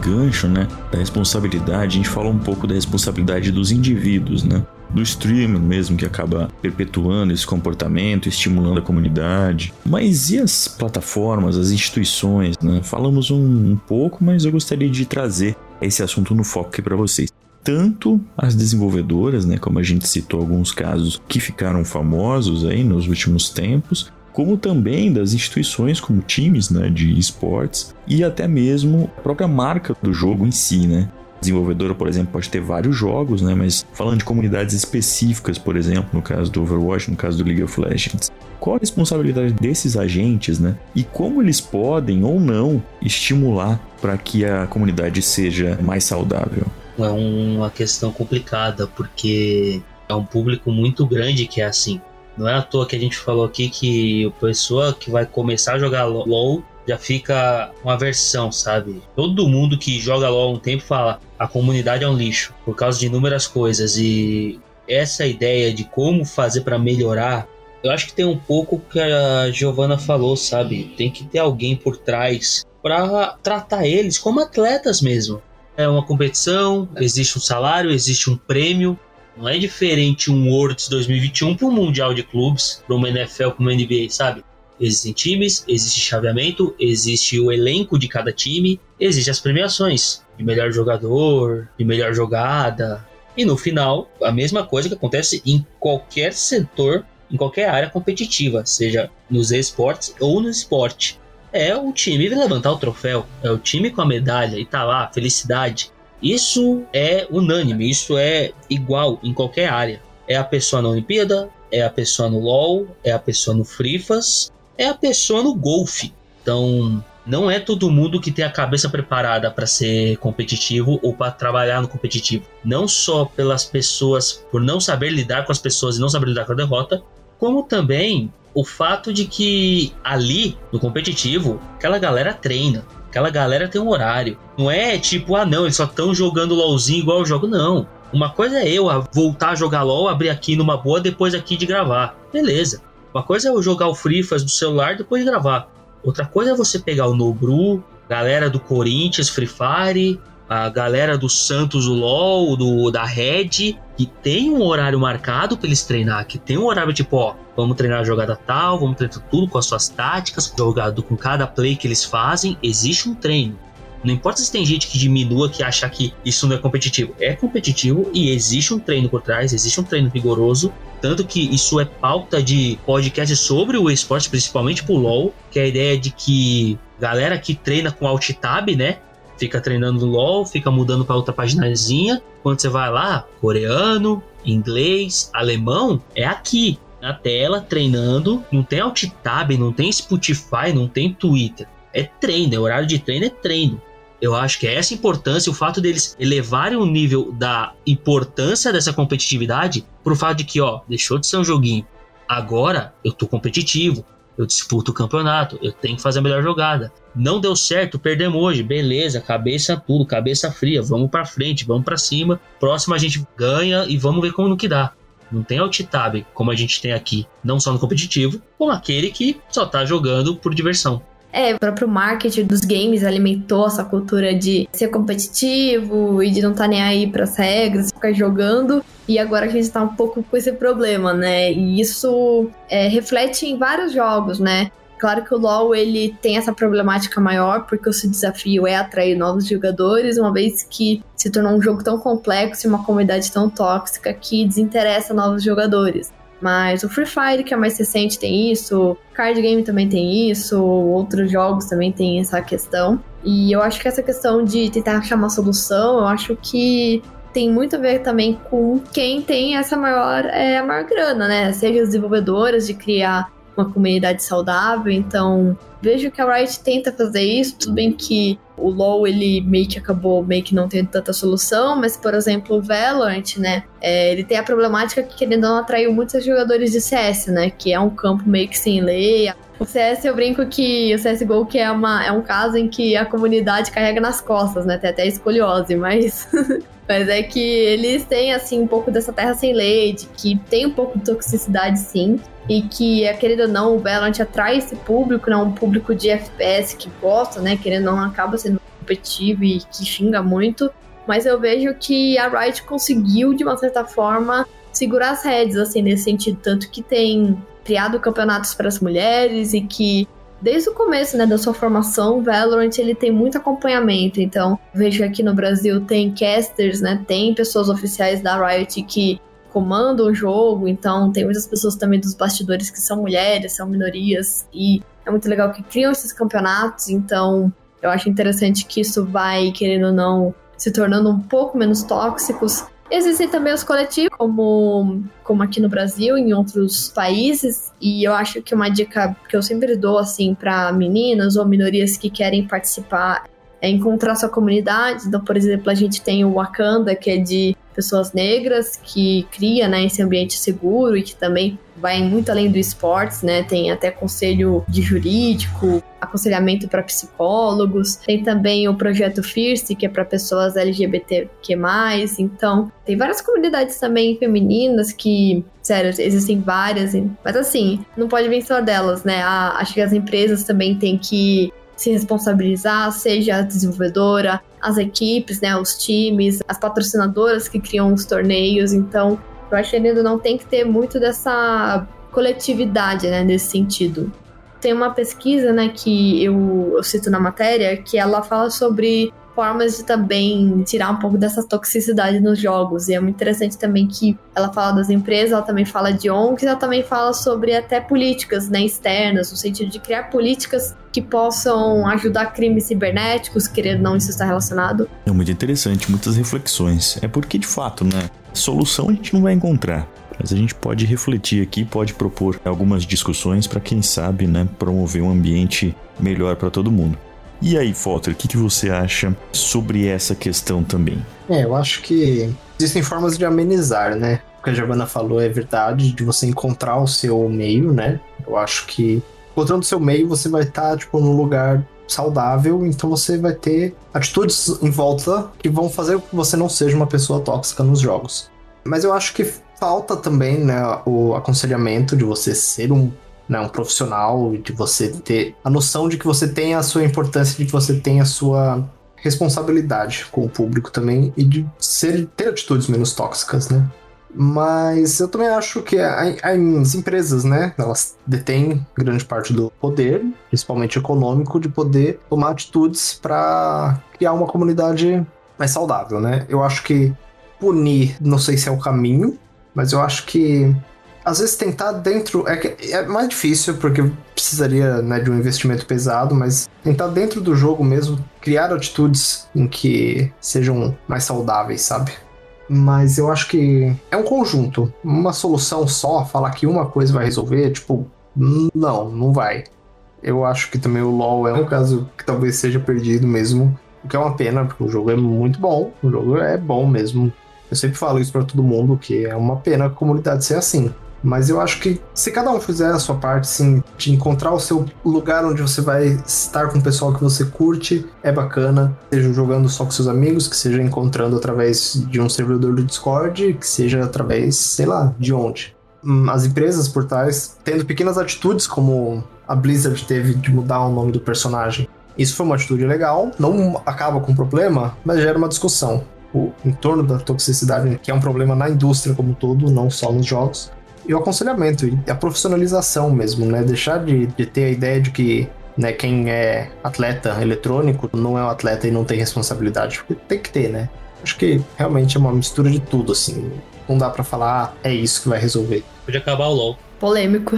Gancho, né, da responsabilidade, a gente fala um pouco da responsabilidade dos indivíduos, né? Do streaming mesmo que acaba perpetuando esse comportamento, estimulando a comunidade. Mas e as plataformas, as instituições, né? Falamos um, um pouco, mas eu gostaria de trazer esse assunto no foco aqui para vocês tanto as desenvolvedoras, né, como a gente citou alguns casos que ficaram famosos aí nos últimos tempos, como também das instituições como times né, de esportes e até mesmo a própria marca do jogo em si, né? desenvolvedora, por exemplo, pode ter vários jogos, né? Mas falando de comunidades específicas, por exemplo, no caso do Overwatch, no caso do League of Legends, qual a responsabilidade desses agentes, né? E como eles podem ou não estimular para que a comunidade seja mais saudável? É uma questão complicada, porque é um público muito grande que é assim. Não é à toa que a gente falou aqui que a pessoa que vai começar a jogar LoL já fica uma versão, sabe? Todo mundo que joga LoL há um tempo fala a comunidade é um lixo por causa de inúmeras coisas e essa ideia de como fazer para melhorar, eu acho que tem um pouco que a Giovanna falou, sabe? Tem que ter alguém por trás para tratar eles como atletas mesmo. É uma competição, existe um salário, existe um prêmio, não é diferente um Worlds 2021 para um Mundial de Clubes, para uma NFL, para uma NBA, sabe? Existem times, existe chaveamento, existe o elenco de cada time, existem as premiações de melhor jogador, de melhor jogada. E no final, a mesma coisa que acontece em qualquer setor, em qualquer área competitiva, seja nos esportes ou no esporte. É o time levantar o troféu, é o time com a medalha e tá lá, felicidade. Isso é unânime, isso é igual em qualquer área. É a pessoa na Olimpíada, é a pessoa no LoL, é a pessoa no Frifas, é a pessoa no golfe. Então, não é todo mundo que tem a cabeça preparada para ser competitivo ou para trabalhar no competitivo. Não só pelas pessoas, por não saber lidar com as pessoas e não saber lidar com a derrota, como também o fato de que ali, no competitivo, aquela galera treina. Aquela galera tem um horário. Não é tipo, ah não, eles só estão jogando LOLzinho igual eu jogo, não. Uma coisa é eu voltar a jogar LOL, abrir aqui numa boa depois aqui de gravar. Beleza. Uma coisa é eu jogar o Free Fire do celular depois de gravar. Outra coisa é você pegar o Nobru, galera do Corinthians, Free Fire, a galera do Santos, o LoL, do, da Red, que tem um horário marcado para eles treinar, que tem um horário tipo, ó, vamos treinar a jogada tal, vamos treinar tudo com as suas táticas, jogado com cada play que eles fazem, existe um treino. Não importa se tem gente que diminua, que acha que isso não é competitivo. É competitivo e existe um treino por trás, existe um treino rigoroso. Tanto que isso é pauta de podcast sobre o esporte, principalmente pro LoL, que é a ideia de que galera que treina com alt tab, né? Fica treinando no LoL, fica mudando para outra paginazinha. Quando você vai lá, coreano, inglês, alemão, é aqui na tela treinando. Não tem alt tab, não tem Spotify, não tem Twitter. É treino, é horário de treino, é treino. Eu acho que é essa importância, o fato deles elevarem o nível da importância dessa competitividade pro fato de que, ó, deixou de ser um joguinho. Agora eu tô competitivo, eu disputo o campeonato, eu tenho que fazer a melhor jogada. Não deu certo, perdemos hoje, beleza, cabeça tudo, cabeça fria, vamos para frente, vamos para cima. Próximo a gente ganha e vamos ver como que dá. Não tem alt tab como a gente tem aqui, não só no competitivo, como aquele que só tá jogando por diversão. É, o próprio marketing dos games alimentou essa cultura de ser competitivo e de não estar tá nem aí para as regras, ficar jogando. E agora a gente tá um pouco com esse problema, né? E isso é, reflete em vários jogos, né? Claro que o LoL ele tem essa problemática maior, porque o seu desafio é atrair novos jogadores, uma vez que se tornou um jogo tão complexo e uma comunidade tão tóxica que desinteressa novos jogadores. Mas o Free Fire, que é mais recente, tem isso, Card Game também tem isso, outros jogos também tem essa questão. E eu acho que essa questão de tentar achar uma solução, eu acho que tem muito a ver também com quem tem essa maior, é, a maior grana, né? Seja as desenvolvedoras de criar uma comunidade saudável. Então, vejo que a Riot tenta fazer isso. Tudo bem que o LoL ele meio que acabou meio que não tendo tanta solução, mas por exemplo o Valorant, né, é, ele tem a problemática que ele não atraiu muitos jogadores de CS, né, que é um campo meio que sem lei. O CS eu brinco que o CSGO que é, uma, é um caso em que a comunidade carrega nas costas, né, tem até escoliose, mas Mas é que eles têm, assim, um pouco dessa terra sem lei, de que tem um pouco de toxicidade, sim. E que, querendo ou não, o Valorant atrai esse público, né? Um público de FPS que gosta, né? Querendo ou não, acaba sendo competitivo e que xinga muito. Mas eu vejo que a Riot conseguiu, de uma certa forma, segurar as redes, assim, nesse sentido. Tanto que tem criado campeonatos para as mulheres e que desde o começo, né, da sua formação, o Valorant ele tem muito acompanhamento. Então, vejo aqui no Brasil tem casters, né, tem pessoas oficiais da Riot que comandam o jogo, então tem muitas pessoas também dos bastidores que são mulheres, são minorias e é muito legal que criam esses campeonatos, então eu acho interessante que isso vai, querendo ou não, se tornando um pouco menos tóxicos Existem também os coletivos, como, como aqui no Brasil, em outros países, e eu acho que uma dica que eu sempre dou, assim, para meninas ou minorias que querem participar é encontrar sua comunidade. Então, por exemplo, a gente tem o Wakanda, que é de pessoas negras, que cria né, esse ambiente seguro e que também vai muito além do esportes, né? Tem até conselho de jurídico, aconselhamento para psicólogos. Tem também o projeto Fierce, que é para pessoas LGBTQ+. Então, tem várias comunidades também femininas que, sério, existem várias. Mas assim, não pode vir só delas, né? acho que as empresas também têm que se responsabilizar, seja a desenvolvedora, as equipes, né, os times, as patrocinadoras que criam os torneios. Então, eu acho que ainda não tem que ter muito dessa coletividade, né, nesse sentido. Tem uma pesquisa, né, que eu, eu cito na matéria, que ela fala sobre formas de também tirar um pouco dessa toxicidade nos jogos. E é muito interessante também que ela fala das empresas, ela também fala de ONGs, ela também fala sobre até políticas né, externas, no sentido de criar políticas que possam ajudar crimes cibernéticos, querendo não isso está relacionado. É muito interessante, muitas reflexões. É porque, de fato, né, solução a gente não vai encontrar. Mas a gente pode refletir aqui, pode propor algumas discussões para quem sabe, né, promover um ambiente melhor para todo mundo. E aí, Fotter, o que, que você acha sobre essa questão também? É, eu acho que existem formas de amenizar, né? O que a Giovanna falou é verdade, de você encontrar o seu meio, né? Eu acho que encontrando o seu meio, você vai estar, tá, tipo, num lugar saudável, então você vai ter atitudes em volta que vão fazer com que você não seja uma pessoa tóxica nos jogos. Mas eu acho que falta também, né, o aconselhamento de você ser um né, um profissional, de você ter a noção de que você tem a sua importância, de que você tem a sua responsabilidade com o público também e de ser, ter atitudes menos tóxicas, né? Mas eu também acho que as empresas, né, elas detêm grande parte do poder, principalmente econômico, de poder tomar atitudes para criar uma comunidade mais saudável, né? Eu acho que punir, não sei se é o caminho, mas eu acho que às vezes tentar dentro. É, é mais difícil, porque precisaria né, de um investimento pesado, mas tentar dentro do jogo mesmo criar atitudes em que sejam mais saudáveis, sabe? Mas eu acho que é um conjunto. Uma solução só, falar que uma coisa vai resolver, tipo, não, não vai. Eu acho que também o LoL é um caso que talvez seja perdido mesmo. O que é uma pena, porque o jogo é muito bom. O jogo é bom mesmo. Eu sempre falo isso para todo mundo, que é uma pena a comunidade ser assim. Mas eu acho que se cada um fizer a sua parte, sim, de encontrar o seu lugar onde você vai estar com o pessoal que você curte, é bacana. Seja jogando só com seus amigos, que seja encontrando através de um servidor do Discord, que seja através, sei lá, de onde. Hum, as empresas por trás tendo pequenas atitudes, como a Blizzard teve de mudar o nome do personagem. Isso foi uma atitude legal, não acaba com o problema, mas gera uma discussão. O, em torno da toxicidade, que é um problema na indústria como um todo, não só nos jogos e o aconselhamento e a profissionalização mesmo, né? Deixar de, de ter a ideia de que né, quem é atleta eletrônico não é um atleta e não tem responsabilidade. Porque tem que ter, né? Acho que realmente é uma mistura de tudo, assim. Não dá para falar, ah, é isso que vai resolver. Pode acabar o LoL. Polêmico.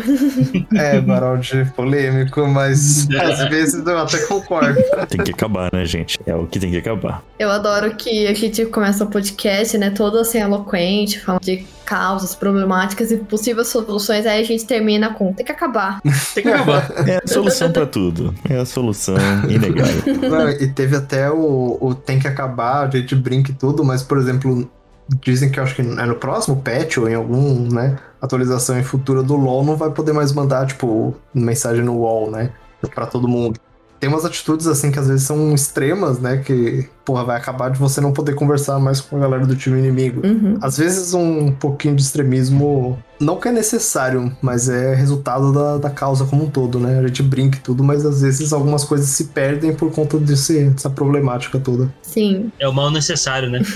É, Baraldi, polêmico, mas às vezes eu até concordo. Tem que acabar, né, gente? É o que tem que acabar. Eu adoro que a gente começa o podcast, né? Todo assim eloquente, falando de causas, problemáticas e possíveis soluções, aí a gente termina com tem que acabar. Tem que acabar. É a solução pra tudo. É a solução inegável. Não, e teve até o, o tem que acabar, a gente brinca e tudo, mas, por exemplo, dizem que eu acho que é no próximo patch ou em algum, né, atualização em futura do LoL não vai poder mais mandar, tipo, mensagem no wall, né, pra todo mundo. Tem umas atitudes, assim, que às vezes são extremas, né, que, porra, vai acabar de você não poder conversar mais com a galera do time inimigo. Uhum. Às vezes um pouquinho de extremismo, não que é necessário, mas é resultado da, da causa como um todo, né? A gente brinca e tudo, mas às vezes algumas coisas se perdem por conta desse, dessa problemática toda. Sim. É o mal necessário, né?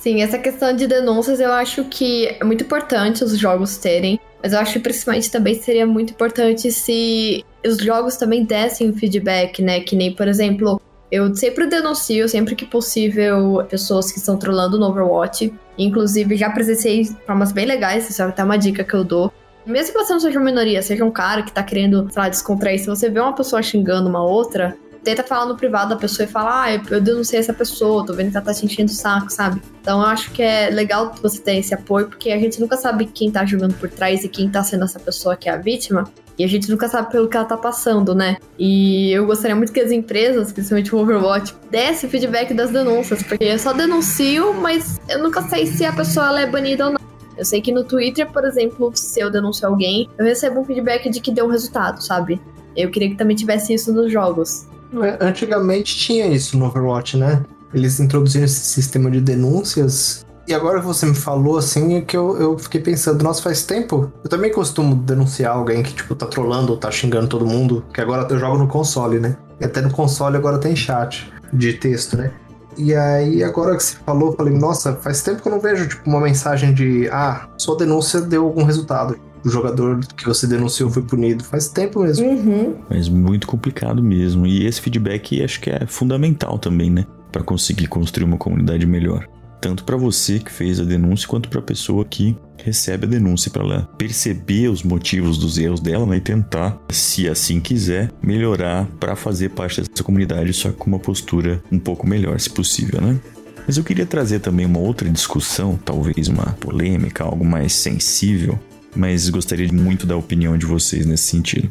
Sim, essa questão de denúncias eu acho que é muito importante os jogos terem, mas eu acho que principalmente também seria muito importante se os jogos também dessem feedback, né? Que nem, por exemplo, eu sempre denuncio, sempre que possível, pessoas que estão trolando no Overwatch. Inclusive, já presenciei formas bem legais, isso é até uma dica que eu dou. Mesmo que você não seja uma minoria, seja um cara que tá querendo, sei lá, descontrair, se você vê uma pessoa xingando uma outra, tenta falar no privado da pessoa e falar, ah, eu denunciei essa pessoa, tô vendo que ela tá te enchendo o saco, sabe? Então eu acho que é legal você ter esse apoio, porque a gente nunca sabe quem tá jogando por trás e quem tá sendo essa pessoa que é a vítima. E a gente nunca sabe pelo que ela tá passando, né? E eu gostaria muito que as empresas, principalmente o Overwatch, desse feedback das denúncias, porque eu só denuncio, mas eu nunca sei se a pessoa é banida ou não. Eu sei que no Twitter, por exemplo, se eu denuncio alguém, eu recebo um feedback de que deu um resultado, sabe? Eu queria que também tivesse isso nos jogos. É, Antigamente tinha isso no Overwatch, né? Eles introduziram esse sistema de denúncias. E agora que você me falou, assim, é que eu, eu fiquei pensando, nossa, faz tempo. Eu também costumo denunciar alguém que, tipo, tá trolando ou tá xingando todo mundo. Que agora eu jogo no console, né? E até no console agora tem chat de texto, né? E aí, agora que você falou, eu falei, nossa, faz tempo que eu não vejo, tipo, uma mensagem de, ah, sua denúncia deu algum resultado. O jogador que você denunciou foi punido. Faz tempo mesmo. Uhum. Mas muito complicado mesmo. E esse feedback acho que é fundamental também, né? Pra conseguir construir uma comunidade melhor. Tanto pra você que fez a denúncia, quanto pra pessoa que recebe a denúncia, pra ela perceber os motivos dos erros dela né? e tentar, se assim quiser, melhorar pra fazer parte dessa comunidade, só com uma postura um pouco melhor, se possível, né? Mas eu queria trazer também uma outra discussão, talvez uma polêmica, algo mais sensível, mas gostaria muito da opinião de vocês nesse sentido.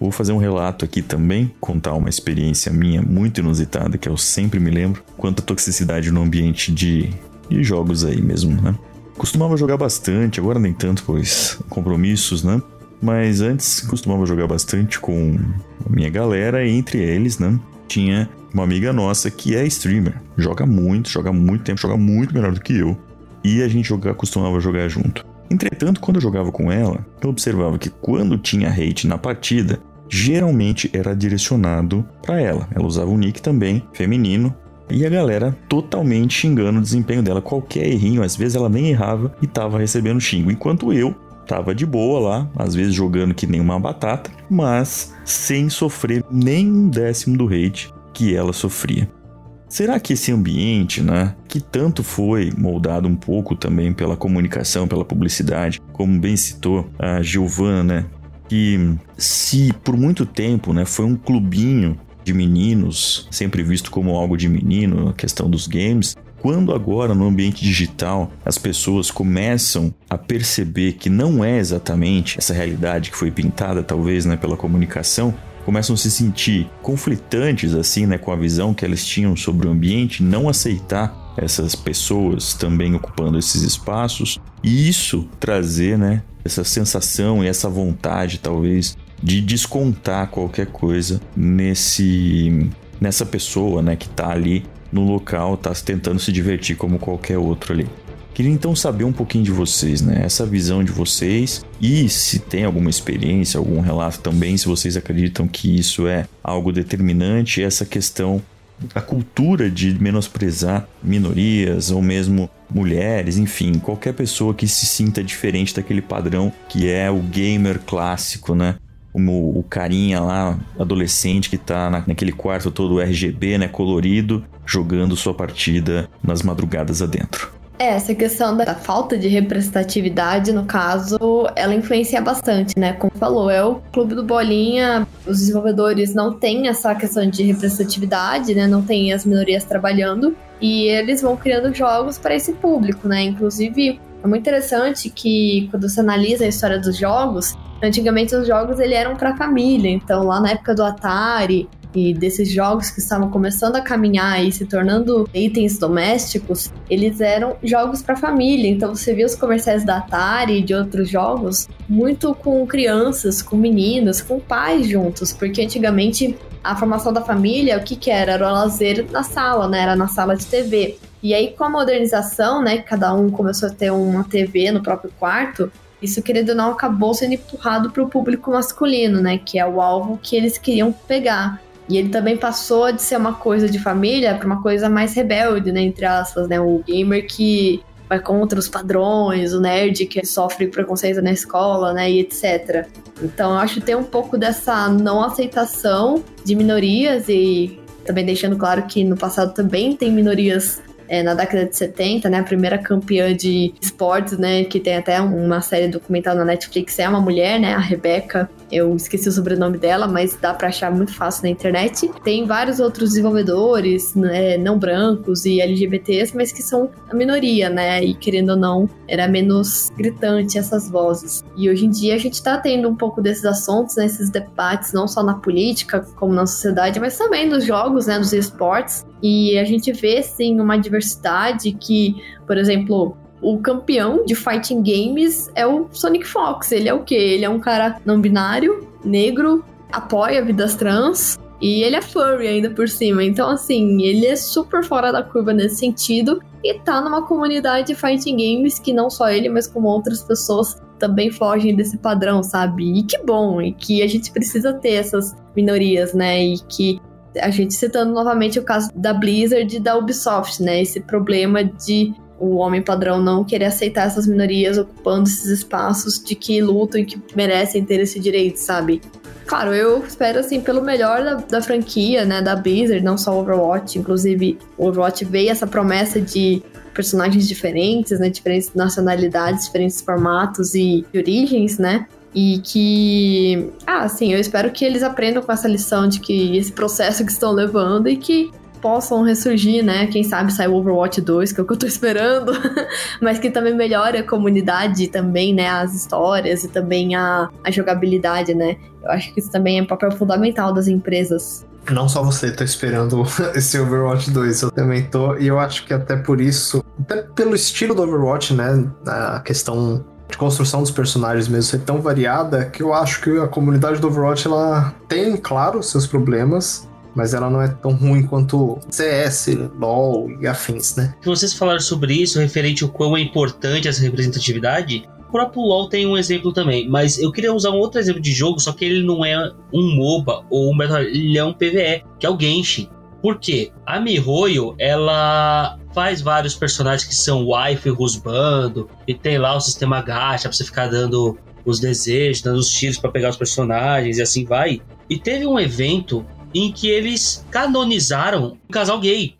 Vou fazer um relato aqui também, contar uma experiência minha muito inusitada, que eu sempre me lembro, quanto à toxicidade no ambiente de, de jogos aí mesmo, né? Costumava jogar bastante, agora nem tanto, pois compromissos, né? Mas antes costumava jogar bastante com a minha galera, e entre eles, né? Tinha uma amiga nossa que é streamer, joga muito, joga muito tempo, joga muito melhor do que eu. E a gente joga, costumava jogar junto. Entretanto, quando eu jogava com ela, eu observava que quando tinha hate na partida, geralmente era direcionado para ela. Ela usava um nick também feminino e a galera totalmente xingando o desempenho dela. Qualquer errinho, às vezes ela nem errava e tava recebendo xingo, enquanto eu tava de boa lá, às vezes jogando que nem uma batata, mas sem sofrer nem um décimo do hate que ela sofria. Será que esse ambiente, né, que tanto foi moldado um pouco também pela comunicação, pela publicidade, como bem citou a Giovana, né, que se por muito tempo, né, foi um clubinho de meninos, sempre visto como algo de menino, a questão dos games, quando agora no ambiente digital as pessoas começam a perceber que não é exatamente essa realidade que foi pintada, talvez, né, pela comunicação, começam a se sentir conflitantes assim, né, com a visão que elas tinham sobre o ambiente, não aceitar essas pessoas também ocupando esses espaços e isso trazer, né, essa sensação e essa vontade talvez de descontar qualquer coisa nesse nessa pessoa, né, que tá ali no local, tá tentando se divertir como qualquer outro ali. Queria então saber um pouquinho de vocês, né? Essa visão de vocês e se tem alguma experiência, algum relato também, se vocês acreditam que isso é algo determinante, essa questão da cultura de menosprezar minorias ou mesmo mulheres, enfim, qualquer pessoa que se sinta diferente daquele padrão que é o gamer clássico, né? Como o carinha lá, adolescente que tá na, naquele quarto todo RGB, né, colorido, jogando sua partida nas madrugadas adentro. É, essa questão da falta de representatividade, no caso, ela influencia bastante, né? Como falou, é o clube do Bolinha, os desenvolvedores não têm essa questão de representatividade, né? Não tem as minorias trabalhando e eles vão criando jogos para esse público, né? Inclusive, é muito interessante que quando você analisa a história dos jogos, antigamente os jogos ele eram para família, então lá na época do Atari, e desses jogos que estavam começando a caminhar e se tornando itens domésticos, eles eram jogos para família. Então você via os comerciais da Atari e de outros jogos muito com crianças, com meninas, com pais juntos, porque antigamente a formação da família, o que que era? Era o lazer na sala, né? Era na sala de TV. E aí, com a modernização, né, cada um começou a ter uma TV no próprio quarto, isso, querendo ou não, acabou sendo empurrado para o público masculino, né, que é o alvo que eles queriam pegar. E ele também passou de ser uma coisa de família para uma coisa mais rebelde, né? Entre aspas, né? O gamer que vai contra os padrões, o nerd que sofre preconceito na escola, né? E etc. Então eu acho que tem um pouco dessa não aceitação de minorias e também deixando claro que no passado também tem minorias é, na década de 70, né? A primeira campeã de esportes, né? Que tem até uma série documental na Netflix, é uma mulher, né? A Rebecca eu esqueci o sobrenome dela, mas dá para achar muito fácil na internet. Tem vários outros desenvolvedores, né, não brancos e LGBTs, mas que são a minoria, né? E querendo ou não, era menos gritante essas vozes. E hoje em dia a gente tá tendo um pouco desses assuntos, né, esses debates, não só na política, como na sociedade, mas também nos jogos, né, nos esportes. E a gente vê, sim, uma diversidade que, por exemplo, o campeão de fighting games é o Sonic Fox. Ele é o quê? Ele é um cara não binário, negro, apoia vidas trans e ele é furry ainda por cima. Então, assim, ele é super fora da curva nesse sentido e tá numa comunidade de fighting games que não só ele, mas como outras pessoas também fogem desse padrão, sabe? E que bom, e que a gente precisa ter essas minorias, né? E que a gente citando novamente o caso da Blizzard e da Ubisoft, né? Esse problema de o homem padrão não querer aceitar essas minorias ocupando esses espaços de que lutam e que merecem ter esse direito, sabe? Claro, eu espero, assim, pelo melhor da, da franquia, né, da Blizzard, não só Overwatch. Inclusive, Overwatch veio essa promessa de personagens diferentes, né, diferentes nacionalidades, diferentes formatos e origens, né? E que, ah, assim, eu espero que eles aprendam com essa lição de que esse processo que estão levando e que possam ressurgir, né? Quem sabe sai o Overwatch 2, que é o que eu tô esperando, mas que também melhore a comunidade também, né? As histórias e também a, a jogabilidade, né? Eu acho que isso também é um papel fundamental das empresas. Não só você tá esperando esse Overwatch 2, eu também tô, e eu acho que até por isso, até pelo estilo do Overwatch, né? A questão de construção dos personagens mesmo ser tão variada que eu acho que a comunidade do Overwatch ela tem, claro, seus problemas, mas ela não é tão ruim quanto CS, LoL e afins, né? Vocês falaram sobre isso, referente ao quão é importante essa representatividade. O próprio LoL tem um exemplo também, mas eu queria usar um outro exemplo de jogo, só que ele não é um MOBA ou um Battle ele é um PvE, que é o Genshin. Por quê? A Mihoyo, ela faz vários personagens que são wife rusbando, e tem lá o sistema gacha pra você ficar dando os desejos, dando os tiros para pegar os personagens e assim vai. E teve um evento em que eles canonizaram um casal gay.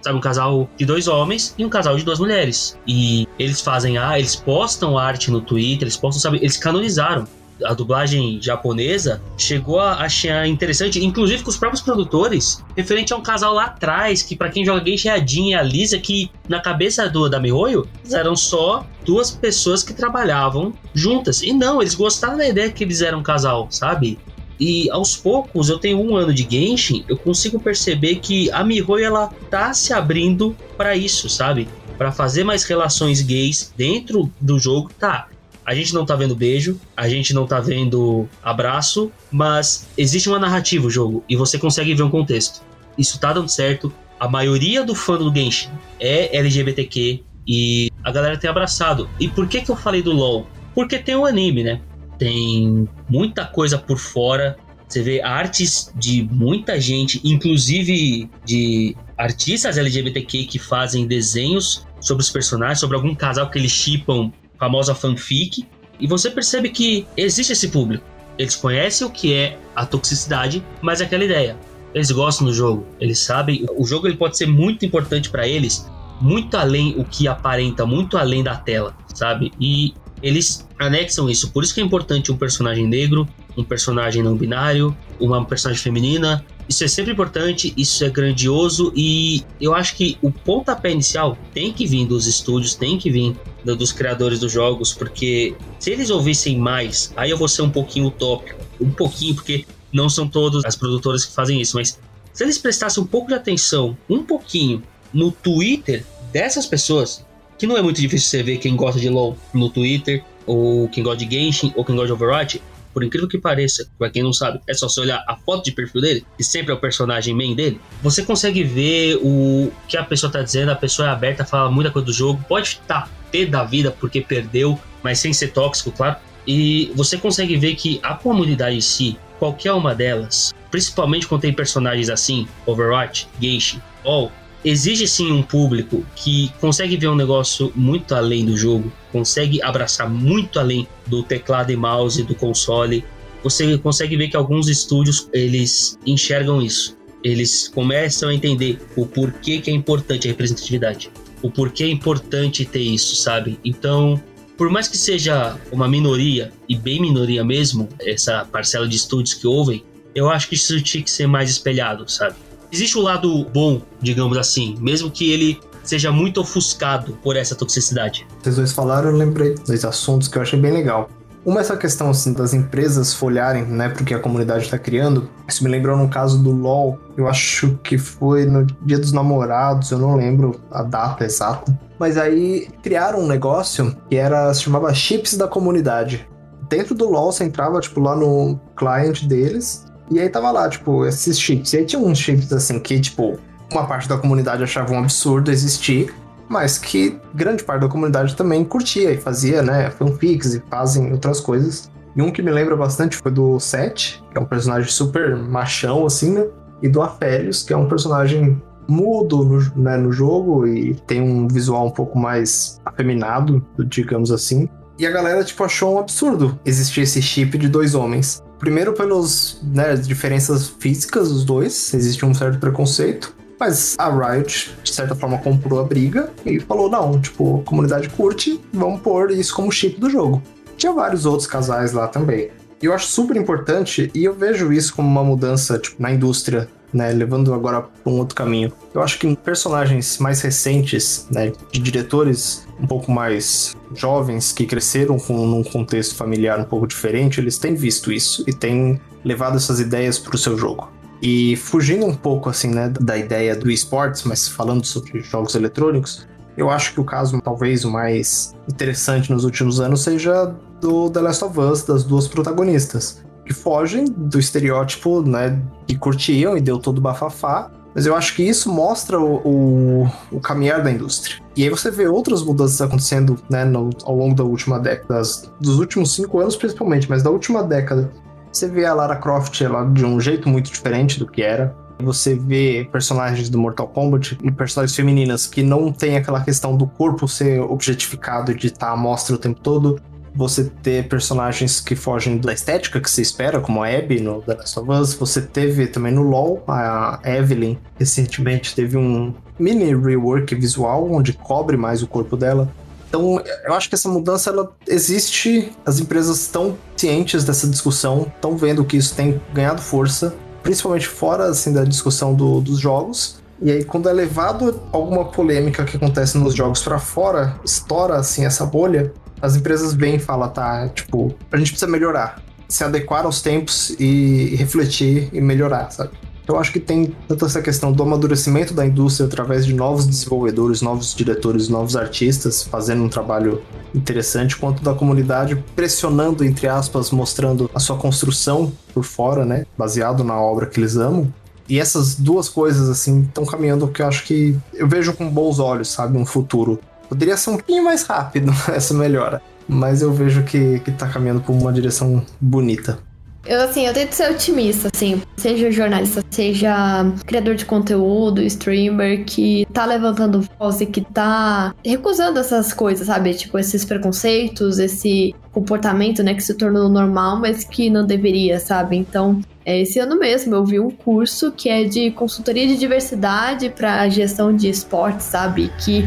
Sabe, um casal de dois homens e um casal de duas mulheres. E eles fazem a, eles postam arte no Twitter, eles postam, sabe, eles canonizaram. A dublagem japonesa chegou a achar interessante, inclusive com os próprios produtores, referente a um casal lá atrás, que para quem joga Genshin é a Jean e a Lisa, que na cabeça do, da Mihoyo eram só duas pessoas que trabalhavam juntas. E não, eles gostaram da ideia que eles eram um casal, sabe? E aos poucos, eu tenho um ano de Genshin, eu consigo perceber que a Mihoyo ela tá se abrindo para isso, sabe? Para fazer mais relações gays dentro do jogo, tá? A gente não tá vendo beijo, a gente não tá vendo abraço, mas existe uma narrativa o jogo e você consegue ver um contexto. Isso tá dando certo. A maioria do fã do Genshin é LGBTQ e a galera tem abraçado. E por que que eu falei do LoL? Porque tem o um anime, né? Tem muita coisa por fora. Você vê artes de muita gente, inclusive de artistas LGBTQ que fazem desenhos sobre os personagens, sobre algum casal que eles chipam, famosa fanfic. E você percebe que existe esse público. Eles conhecem o que é a toxicidade, mas é aquela ideia. Eles gostam do jogo, eles sabem. O jogo ele pode ser muito importante para eles muito além o que aparenta, muito além da tela, sabe? E eles anexam isso. Por isso que é importante um personagem negro, um personagem não binário, uma personagem feminina. Isso é sempre importante, isso é grandioso e eu acho que o pontapé inicial tem que vir dos estúdios, tem que vir dos criadores dos jogos, porque se eles ouvissem mais, aí eu vou ser um pouquinho utópico, um pouquinho, porque não são todas as produtoras que fazem isso, mas se eles prestassem um pouco de atenção, um pouquinho, no Twitter dessas pessoas, que não é muito difícil você ver quem gosta de LoL no Twitter, ou quem gosta de Genshin, ou quem gosta de Overwatch, por incrível que pareça, pra quem não sabe, é só você olhar a foto de perfil dele, que sempre é o personagem main dele, você consegue ver o que a pessoa tá dizendo, a pessoa é aberta, fala muita coisa do jogo, pode estar tá, ter da vida porque perdeu, mas sem ser tóxico, claro. E você consegue ver que a comunidade em si, qualquer uma delas, principalmente quando tem personagens assim, Overwatch, Genshin, All, exige sim um público que consegue ver um negócio muito além do jogo, consegue abraçar muito além do teclado e mouse do console. Você consegue ver que alguns estúdios eles enxergam isso. Eles começam a entender o porquê que é importante a representatividade, o porquê é importante ter isso, sabe? Então, por mais que seja uma minoria e bem minoria mesmo, essa parcela de estúdios que ouvem, eu acho que isso tinha que ser mais espelhado, sabe? Existe um lado bom, digamos assim, mesmo que ele seja muito ofuscado por essa toxicidade. Vocês dois falaram, eu lembrei dois assuntos que eu achei bem legal. Uma é essa questão assim, das empresas folharem, né, porque a comunidade está criando. Isso me lembrou no caso do LoL. Eu acho que foi no Dia dos Namorados, eu não lembro a data exata. Mas aí criaram um negócio que era se chamava chips da comunidade. Dentro do LoL você entrava tipo lá no client deles e aí tava lá, tipo, esses chips. E aí tinha uns chips assim que, tipo, uma parte da comunidade achava um absurdo existir, mas que grande parte da comunidade também curtia e fazia, né, fanfics e fazem outras coisas. E um que me lembra bastante foi do Seth, que é um personagem super machão, assim, né? E do Aphelios, que é um personagem mudo no, né, no jogo e tem um visual um pouco mais afeminado, digamos assim. E a galera, tipo, achou um absurdo existir esse chip de dois homens. Primeiro pelas né, diferenças físicas dos dois, existe um certo preconceito. Mas a Riot, de certa forma, comprou a briga e falou: não, tipo, a comunidade curte, vamos pôr isso como chip do jogo. Tinha vários outros casais lá também. E eu acho super importante, e eu vejo isso como uma mudança tipo, na indústria né, levando agora para um outro caminho. Eu acho que personagens mais recentes, né, de diretores um pouco mais jovens que cresceram com num contexto familiar um pouco diferente, eles têm visto isso e têm levado essas ideias para o seu jogo. E fugindo um pouco assim, né, da ideia do esportes, mas falando sobre jogos eletrônicos, eu acho que o caso talvez o mais interessante nos últimos anos seja do The Last of Us, das duas protagonistas que fogem do estereótipo, né, que curtiam e deu todo o bafafá. Mas eu acho que isso mostra o, o, o, caminhar da indústria. E aí você vê outras mudanças acontecendo né, no, ao longo da última década, dos últimos cinco anos principalmente, mas da última década. Você vê a Lara Croft ela, de um jeito muito diferente do que era. Você vê personagens do Mortal Kombat e personagens femininas que não tem aquela questão do corpo ser objetificado de estar à mostra o tempo todo você ter personagens que fogem da estética que se espera, como a Abby no The Last of Us. Você teve também no LoL, a Evelyn recentemente teve um mini rework visual onde cobre mais o corpo dela. Então, eu acho que essa mudança ela existe, as empresas estão cientes dessa discussão, estão vendo que isso tem ganhado força, principalmente fora assim da discussão do, dos jogos. E aí, quando é levado alguma polêmica que acontece nos jogos para fora, estoura assim essa bolha, as empresas e falam, tá, tipo, a gente precisa melhorar, se adequar aos tempos e refletir e melhorar, sabe? Eu acho que tem tanto essa questão do amadurecimento da indústria através de novos desenvolvedores, novos diretores, novos artistas fazendo um trabalho interessante, quanto da comunidade pressionando, entre aspas, mostrando a sua construção por fora, né? Baseado na obra que eles amam. E essas duas coisas, assim, estão caminhando que eu acho que eu vejo com bons olhos, sabe? Um futuro Poderia ser um pouquinho mais rápido essa melhora. Mas eu vejo que, que tá caminhando por uma direção bonita. Eu, assim, eu tento ser otimista, assim. Seja jornalista, seja criador de conteúdo, streamer, que tá levantando voz e que tá recusando essas coisas, sabe? Tipo, esses preconceitos, esse comportamento, né, que se tornou normal, mas que não deveria, sabe? Então, É, esse ano mesmo eu vi um curso que é de consultoria de diversidade para gestão de esportes, sabe? Que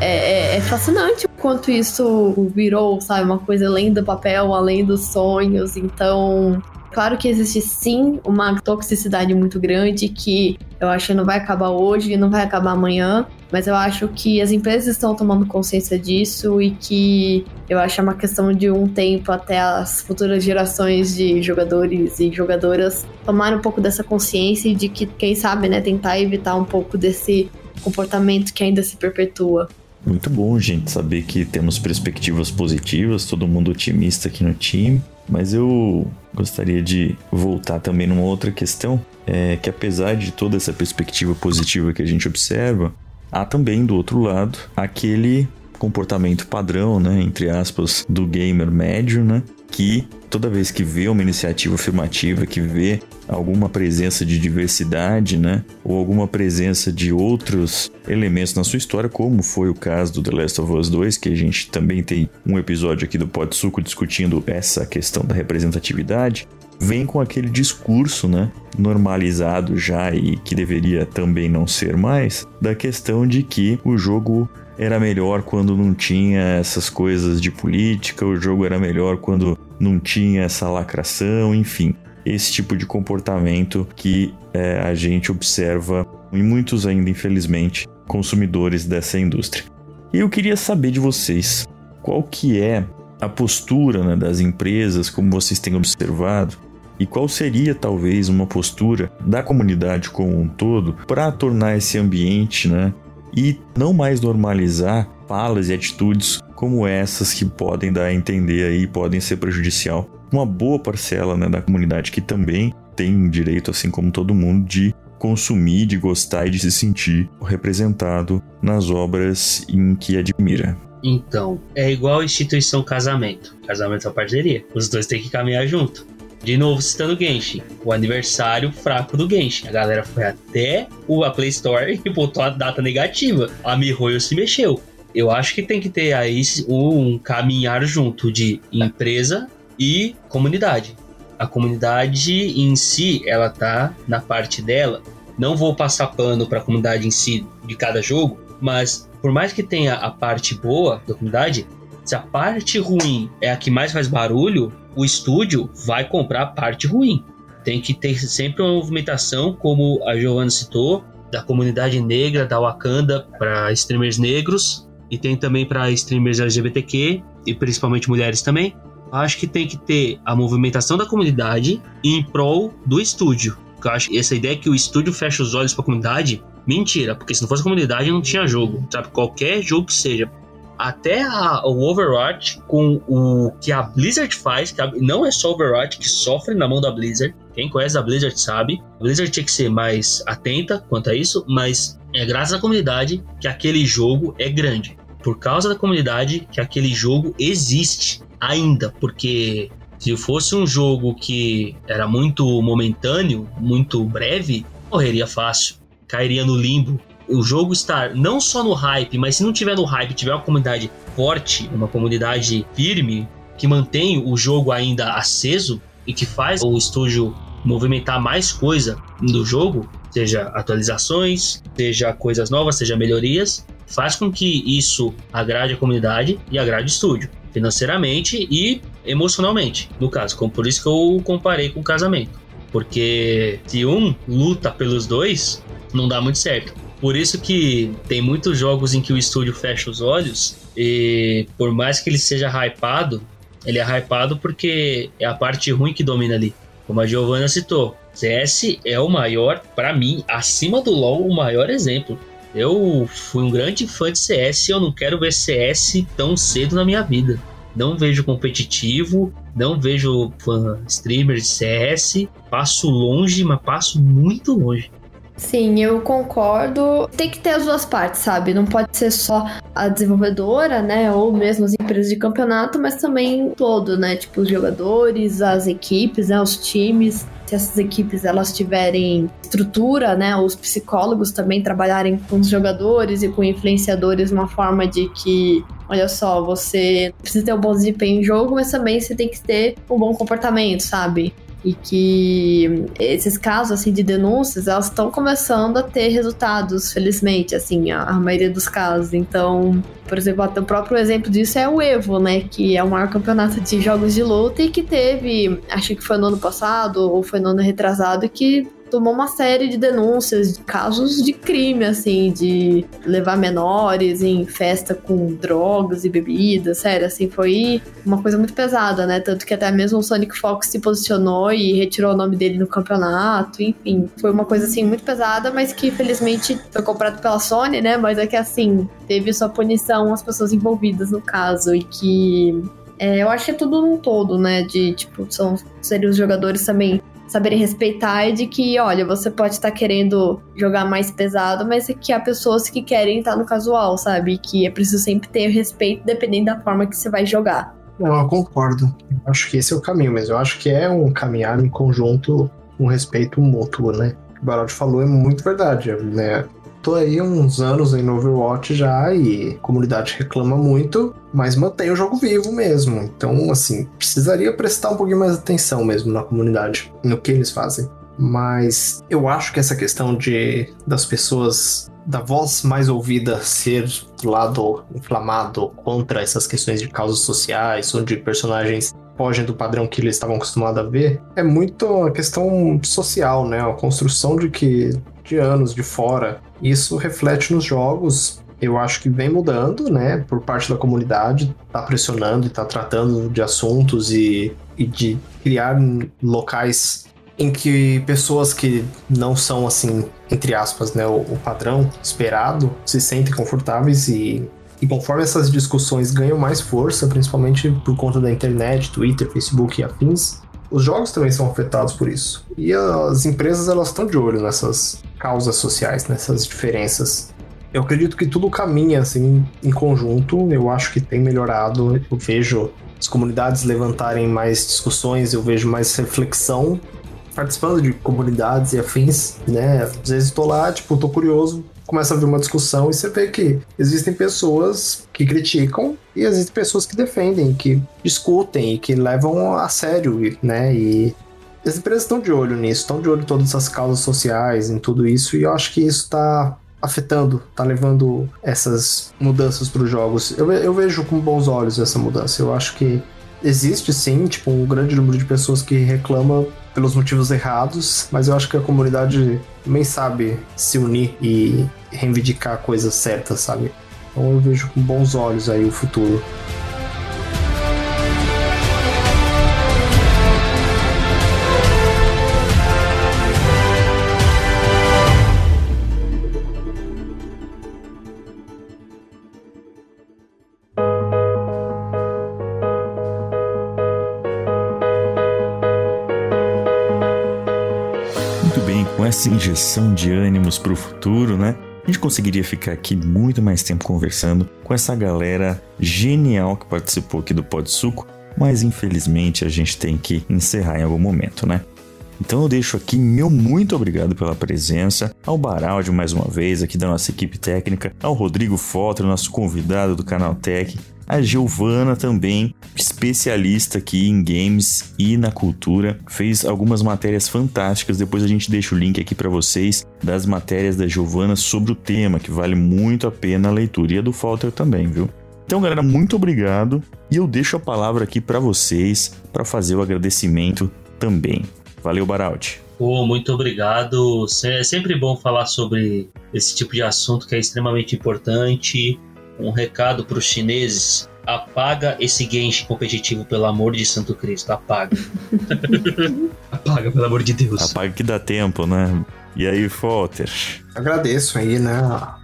é, é, é, fascinante o quanto isso virou, sabe? Uma coisa além do papel, além dos sonhos. Então, claro que existe sim uma toxicidade muito grande que eu acho que não vai acabar hoje não vai acabar amanhã. Mas eu acho que as empresas estão tomando consciência disso e que eu acho que é uma questão de um tempo até as futuras gerações de jogadores e jogadoras tomarem um pouco dessa consciência e de que, quem sabe, né, tentar evitar um pouco desse comportamento que ainda se perpetua. Muito bom, gente, saber que temos perspectivas positivas, todo mundo otimista aqui no time. Mas eu gostaria de voltar também numa outra questão, é que apesar de toda essa perspectiva positiva que a gente observa, há também do outro lado aquele comportamento padrão, né, entre aspas, do gamer médio, né, que toda vez que vê uma iniciativa afirmativa, que vê alguma presença de diversidade, né, ou alguma presença de outros elementos na sua história, como foi o caso do The Last of Us 2, que a gente também tem um episódio aqui do Pod Suco discutindo essa questão da representatividade, vem com aquele discurso, né, normalizado já e que deveria também não ser mais, da questão de que o jogo era melhor quando não tinha essas coisas de política, o jogo era melhor quando não tinha essa lacração, enfim. Esse tipo de comportamento que é, a gente observa em muitos ainda, infelizmente, consumidores dessa indústria. E eu queria saber de vocês, qual que é a postura né, das empresas, como vocês têm observado, e qual seria talvez uma postura da comunidade como um todo para tornar esse ambiente né, e não mais normalizar falas e atitudes como essas que podem dar a entender aí, podem ser prejudicial. Uma boa parcela né, da comunidade que também tem direito, assim como todo mundo, de consumir, de gostar e de se sentir representado nas obras em que admira. Então, é igual instituição casamento. Casamento é parceria. Os dois têm que caminhar junto. De novo, citando Genshin, o aniversário fraco do Genshin. A galera foi até a Play Store e botou a data negativa. A MiHoYo se mexeu. Eu acho que tem que ter aí um caminhar junto de empresa e comunidade. A comunidade em si, ela tá na parte dela. Não vou passar pano para a comunidade em si de cada jogo, mas por mais que tenha a parte boa da comunidade, se a parte ruim é a que mais faz barulho, o estúdio vai comprar a parte ruim. Tem que ter sempre uma movimentação, como a Giovanna citou, da comunidade negra, da Wakanda, para streamers negros e tem também para streamers LGBTQ e principalmente mulheres também. Acho que tem que ter a movimentação da comunidade em prol do estúdio. Eu acho que essa ideia que o estúdio fecha os olhos para a comunidade, mentira, porque se não fosse a comunidade não tinha jogo, sabe? Qualquer jogo que seja, até a, o Overwatch com o que a Blizzard faz, que a, não é só Overwatch que sofre na mão da Blizzard. Quem conhece a Blizzard sabe. A Blizzard tinha que ser mais atenta quanto a isso, mas é graças à comunidade que aquele jogo é grande. Por causa da comunidade que aquele jogo existe ainda, porque se fosse um jogo que era muito momentâneo, muito breve, morreria fácil, cairia no limbo o jogo estar não só no hype, mas se não tiver no hype, tiver uma comunidade forte, uma comunidade firme, que mantém o jogo ainda aceso e que faz o estúdio movimentar mais coisa do jogo, seja atualizações, seja coisas novas, seja melhorias, faz com que isso agrade a comunidade e agrade o estúdio, financeiramente e emocionalmente, no caso, como por isso que eu comparei com o casamento. Porque se um luta pelos dois, não dá muito certo. Por isso que tem muitos jogos em que o estúdio fecha os olhos e por mais que ele seja hypado, ele é hypado porque é a parte ruim que domina ali. Como a Giovanna citou, CS é o maior, para mim, acima do LoL, o maior exemplo. Eu fui um grande fã de CS e eu não quero ver CS tão cedo na minha vida. Não vejo competitivo, não vejo fã streamer de CS, passo longe, mas passo muito longe. Sim, eu concordo. Tem que ter as duas partes, sabe? Não pode ser só a desenvolvedora, né? Ou mesmo as empresas de campeonato, mas também todo, né? Tipo, os jogadores, as equipes, né? Os times. Se essas equipes elas tiverem estrutura, né? Os psicólogos também trabalharem com os jogadores e com influenciadores, uma forma de que olha só, você precisa ter um bom desempenho em jogo, mas também você tem que ter um bom comportamento, sabe? E que esses casos assim de denúncias elas estão começando a ter resultados, felizmente, assim, a, a maioria dos casos. Então, por exemplo, até o próprio exemplo disso é o Evo, né, que é o maior campeonato de jogos de luta e que teve, acho que foi no ano passado ou foi no ano retrasado, que tomou uma série de denúncias de casos de crime, assim, de levar menores em festa com drogas e bebidas, sério, assim, foi uma coisa muito pesada, né? Tanto que até mesmo o Sonic Fox se posicionou e retirou o nome dele no campeonato, enfim, foi uma coisa assim muito pesada, mas que felizmente foi comprado pela Sony, né? Mas é que assim, teve sua punição as pessoas envolvidas no caso e que é, eu acho que é tudo num todo, né? De tipo, são seriam os jogadores também saberem respeitar e de que, olha, você pode estar tá querendo jogar mais pesado, mas é que há pessoas que querem estar no casual, sabe? Que é preciso sempre ter respeito dependendo da forma que você vai jogar. Não, eu concordo. Acho que esse é o caminho, mas eu acho que é um caminhar em conjunto, um respeito mútuo, né? O Baraldi falou é muito verdade, né? Tô aí uns anos em Overwatch já e a comunidade reclama muito, mas mantém o jogo vivo mesmo. Então, assim, precisaria prestar um pouquinho mais atenção mesmo na comunidade, no que eles fazem. Mas eu acho que essa questão de das pessoas da voz mais ouvida ser do lado inflamado contra essas questões de causas sociais, onde personagens fogem do padrão que eles estavam acostumados a ver, é muito a questão social, né? A construção de que de anos de fora isso reflete nos jogos. Eu acho que vem mudando, né? Por parte da comunidade, tá pressionando e tá tratando de assuntos e, e de criar locais em que pessoas que não são assim, entre aspas, né, o, o padrão esperado, se sentem confortáveis e, e conforme essas discussões ganham mais força, principalmente por conta da internet, Twitter, Facebook e afins, os jogos também são afetados por isso. E as empresas elas estão de olho nessas causas sociais, nessas diferenças. Eu acredito que tudo caminha assim em conjunto. Eu acho que tem melhorado. Eu vejo as comunidades levantarem mais discussões, eu vejo mais reflexão participando de comunidades e afins, né? Às vezes estou lá, tipo, estou curioso, começa a vir uma discussão e você vê que existem pessoas que criticam e existem pessoas que defendem, que discutem e que levam a sério, né? E as empresas estão de olho nisso, estão de olho em todas essas causas sociais, em tudo isso, e eu acho que isso está afetando, está levando essas mudanças para os jogos. Eu, eu vejo com bons olhos essa mudança. Eu acho que existe sim, tipo, um grande número de pessoas que reclamam pelos motivos errados, mas eu acho que a comunidade também sabe se unir e reivindicar coisas certas, sabe? Então eu vejo com bons olhos aí o futuro. Essa injeção de ânimos para o futuro, né? A gente conseguiria ficar aqui muito mais tempo conversando com essa galera genial que participou aqui do Pod Suco, mas infelizmente a gente tem que encerrar em algum momento, né? Então eu deixo aqui meu muito obrigado pela presença, ao Baraldi mais uma vez aqui da nossa equipe técnica, ao Rodrigo Fotter, nosso convidado do canal Tech, a Giovana também, especialista aqui em games e na cultura, fez algumas matérias fantásticas. Depois a gente deixa o link aqui para vocês das matérias da Giovana sobre o tema, que vale muito a pena a leitura. E a do Falter também, viu? Então, galera, muito obrigado e eu deixo a palavra aqui para vocês para fazer o agradecimento também. Valeu, Baraldi. Oh, muito obrigado. É sempre bom falar sobre esse tipo de assunto que é extremamente importante um recado para os chineses: apaga esse Genshin competitivo, pelo amor de Santo Cristo, apaga. apaga, pelo amor de Deus. Apaga que dá tempo, né? E aí, Fotter? Agradeço aí, né,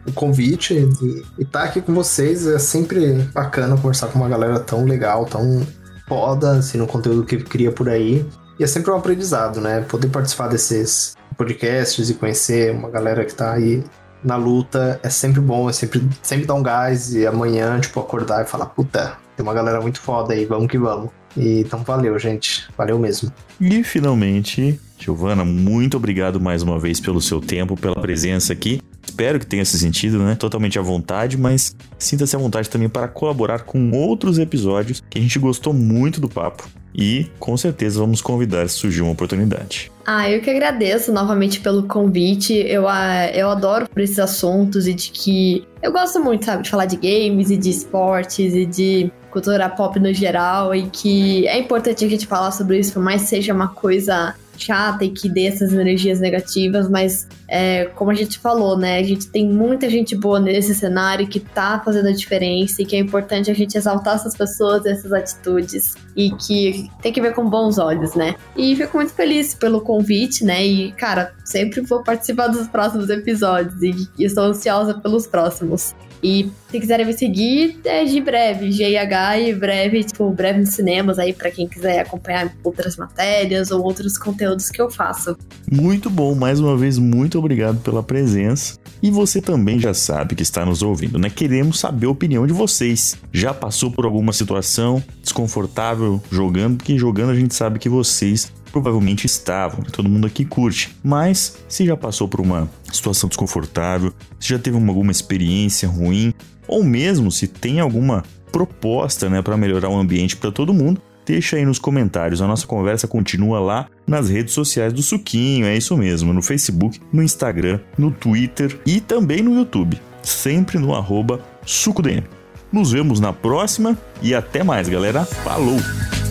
o convite e estar tá aqui com vocês. É sempre bacana conversar com uma galera tão legal, tão foda, assim, no conteúdo que cria por aí. E é sempre um aprendizado, né? Poder participar desses podcasts e conhecer uma galera que tá aí na luta é sempre bom, é sempre, sempre dá um gás e amanhã, tipo, acordar e falar, puta, tem uma galera muito foda aí, vamos que vamos. E, então valeu, gente. Valeu mesmo. E finalmente, Giovana, muito obrigado mais uma vez pelo seu tempo, pela presença aqui. Espero que tenha esse sentido, né? Totalmente à vontade, mas sinta-se à vontade também para colaborar com outros episódios que a gente gostou muito do papo e com certeza vamos convidar se surgir uma oportunidade. Ah, eu que agradeço novamente pelo convite. Eu, ah, eu adoro por esses assuntos e de que eu gosto muito, sabe, de falar de games e de esportes e de cultura pop no geral e que é importante a gente falar sobre isso, por mais seja uma coisa chata e que dê essas energias negativas, mas é, como a gente falou, né? A gente tem muita gente boa nesse cenário que tá fazendo a diferença e que é importante a gente exaltar essas pessoas, essas atitudes e que tem que ver com bons olhos, né? E fico muito feliz pelo convite, né? E, cara, sempre vou participar dos próximos episódios e, e estou ansiosa pelos próximos. E se quiserem me seguir, é de breve, GIH e breve, tipo, breve nos cinemas aí para quem quiser acompanhar outras matérias ou outros conteúdos que eu faço. Muito bom, mais uma vez, muito obrigado pela presença. E você também já sabe que está nos ouvindo, né? Queremos saber a opinião de vocês. Já passou por alguma situação desconfortável jogando? Porque jogando a gente sabe que vocês provavelmente estavam, todo mundo aqui curte. Mas se já passou por uma situação desconfortável, se já teve uma, alguma experiência ruim, ou mesmo se tem alguma proposta, né, para melhorar o ambiente para todo mundo, deixa aí nos comentários. A nossa conversa continua lá nas redes sociais do Suquinho, é isso mesmo, no Facebook, no Instagram, no Twitter e também no YouTube, sempre no arroba SucoDM. Nos vemos na próxima e até mais, galera. Falou!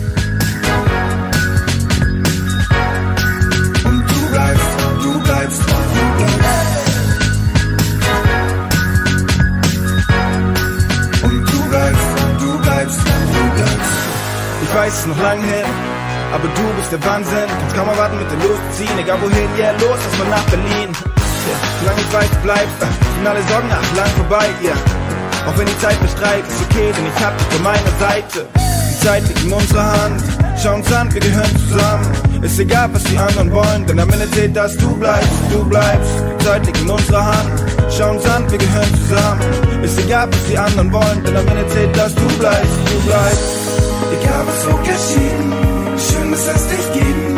Weiß es noch lang hin, aber du bist der Wahnsinn. Kannst kaum erwarten mit der losziehen, egal wohin, yeah, los, erstmal nach Berlin. Yeah, solange ich weiß, bleib, äh, sind alle Sorgen nach lang vorbei. Yeah. Auch wenn die Zeit bestreitet, ist okay, denn ich hab dich bei meiner Seite. Die Zeit liegt in unserer Hand, schau uns an, wir gehören zusammen. Ist egal, was die anderen wollen, denn am Ende zählt, dass du bleibst, du bleibst. Die Zeit liegt in unserer Hand, schau uns an, wir gehören zusammen. Ist egal, was die anderen wollen, denn am Ende zählt, dass du bleibst, du bleibst. Egal was so geschieht, schön ist es dich geben.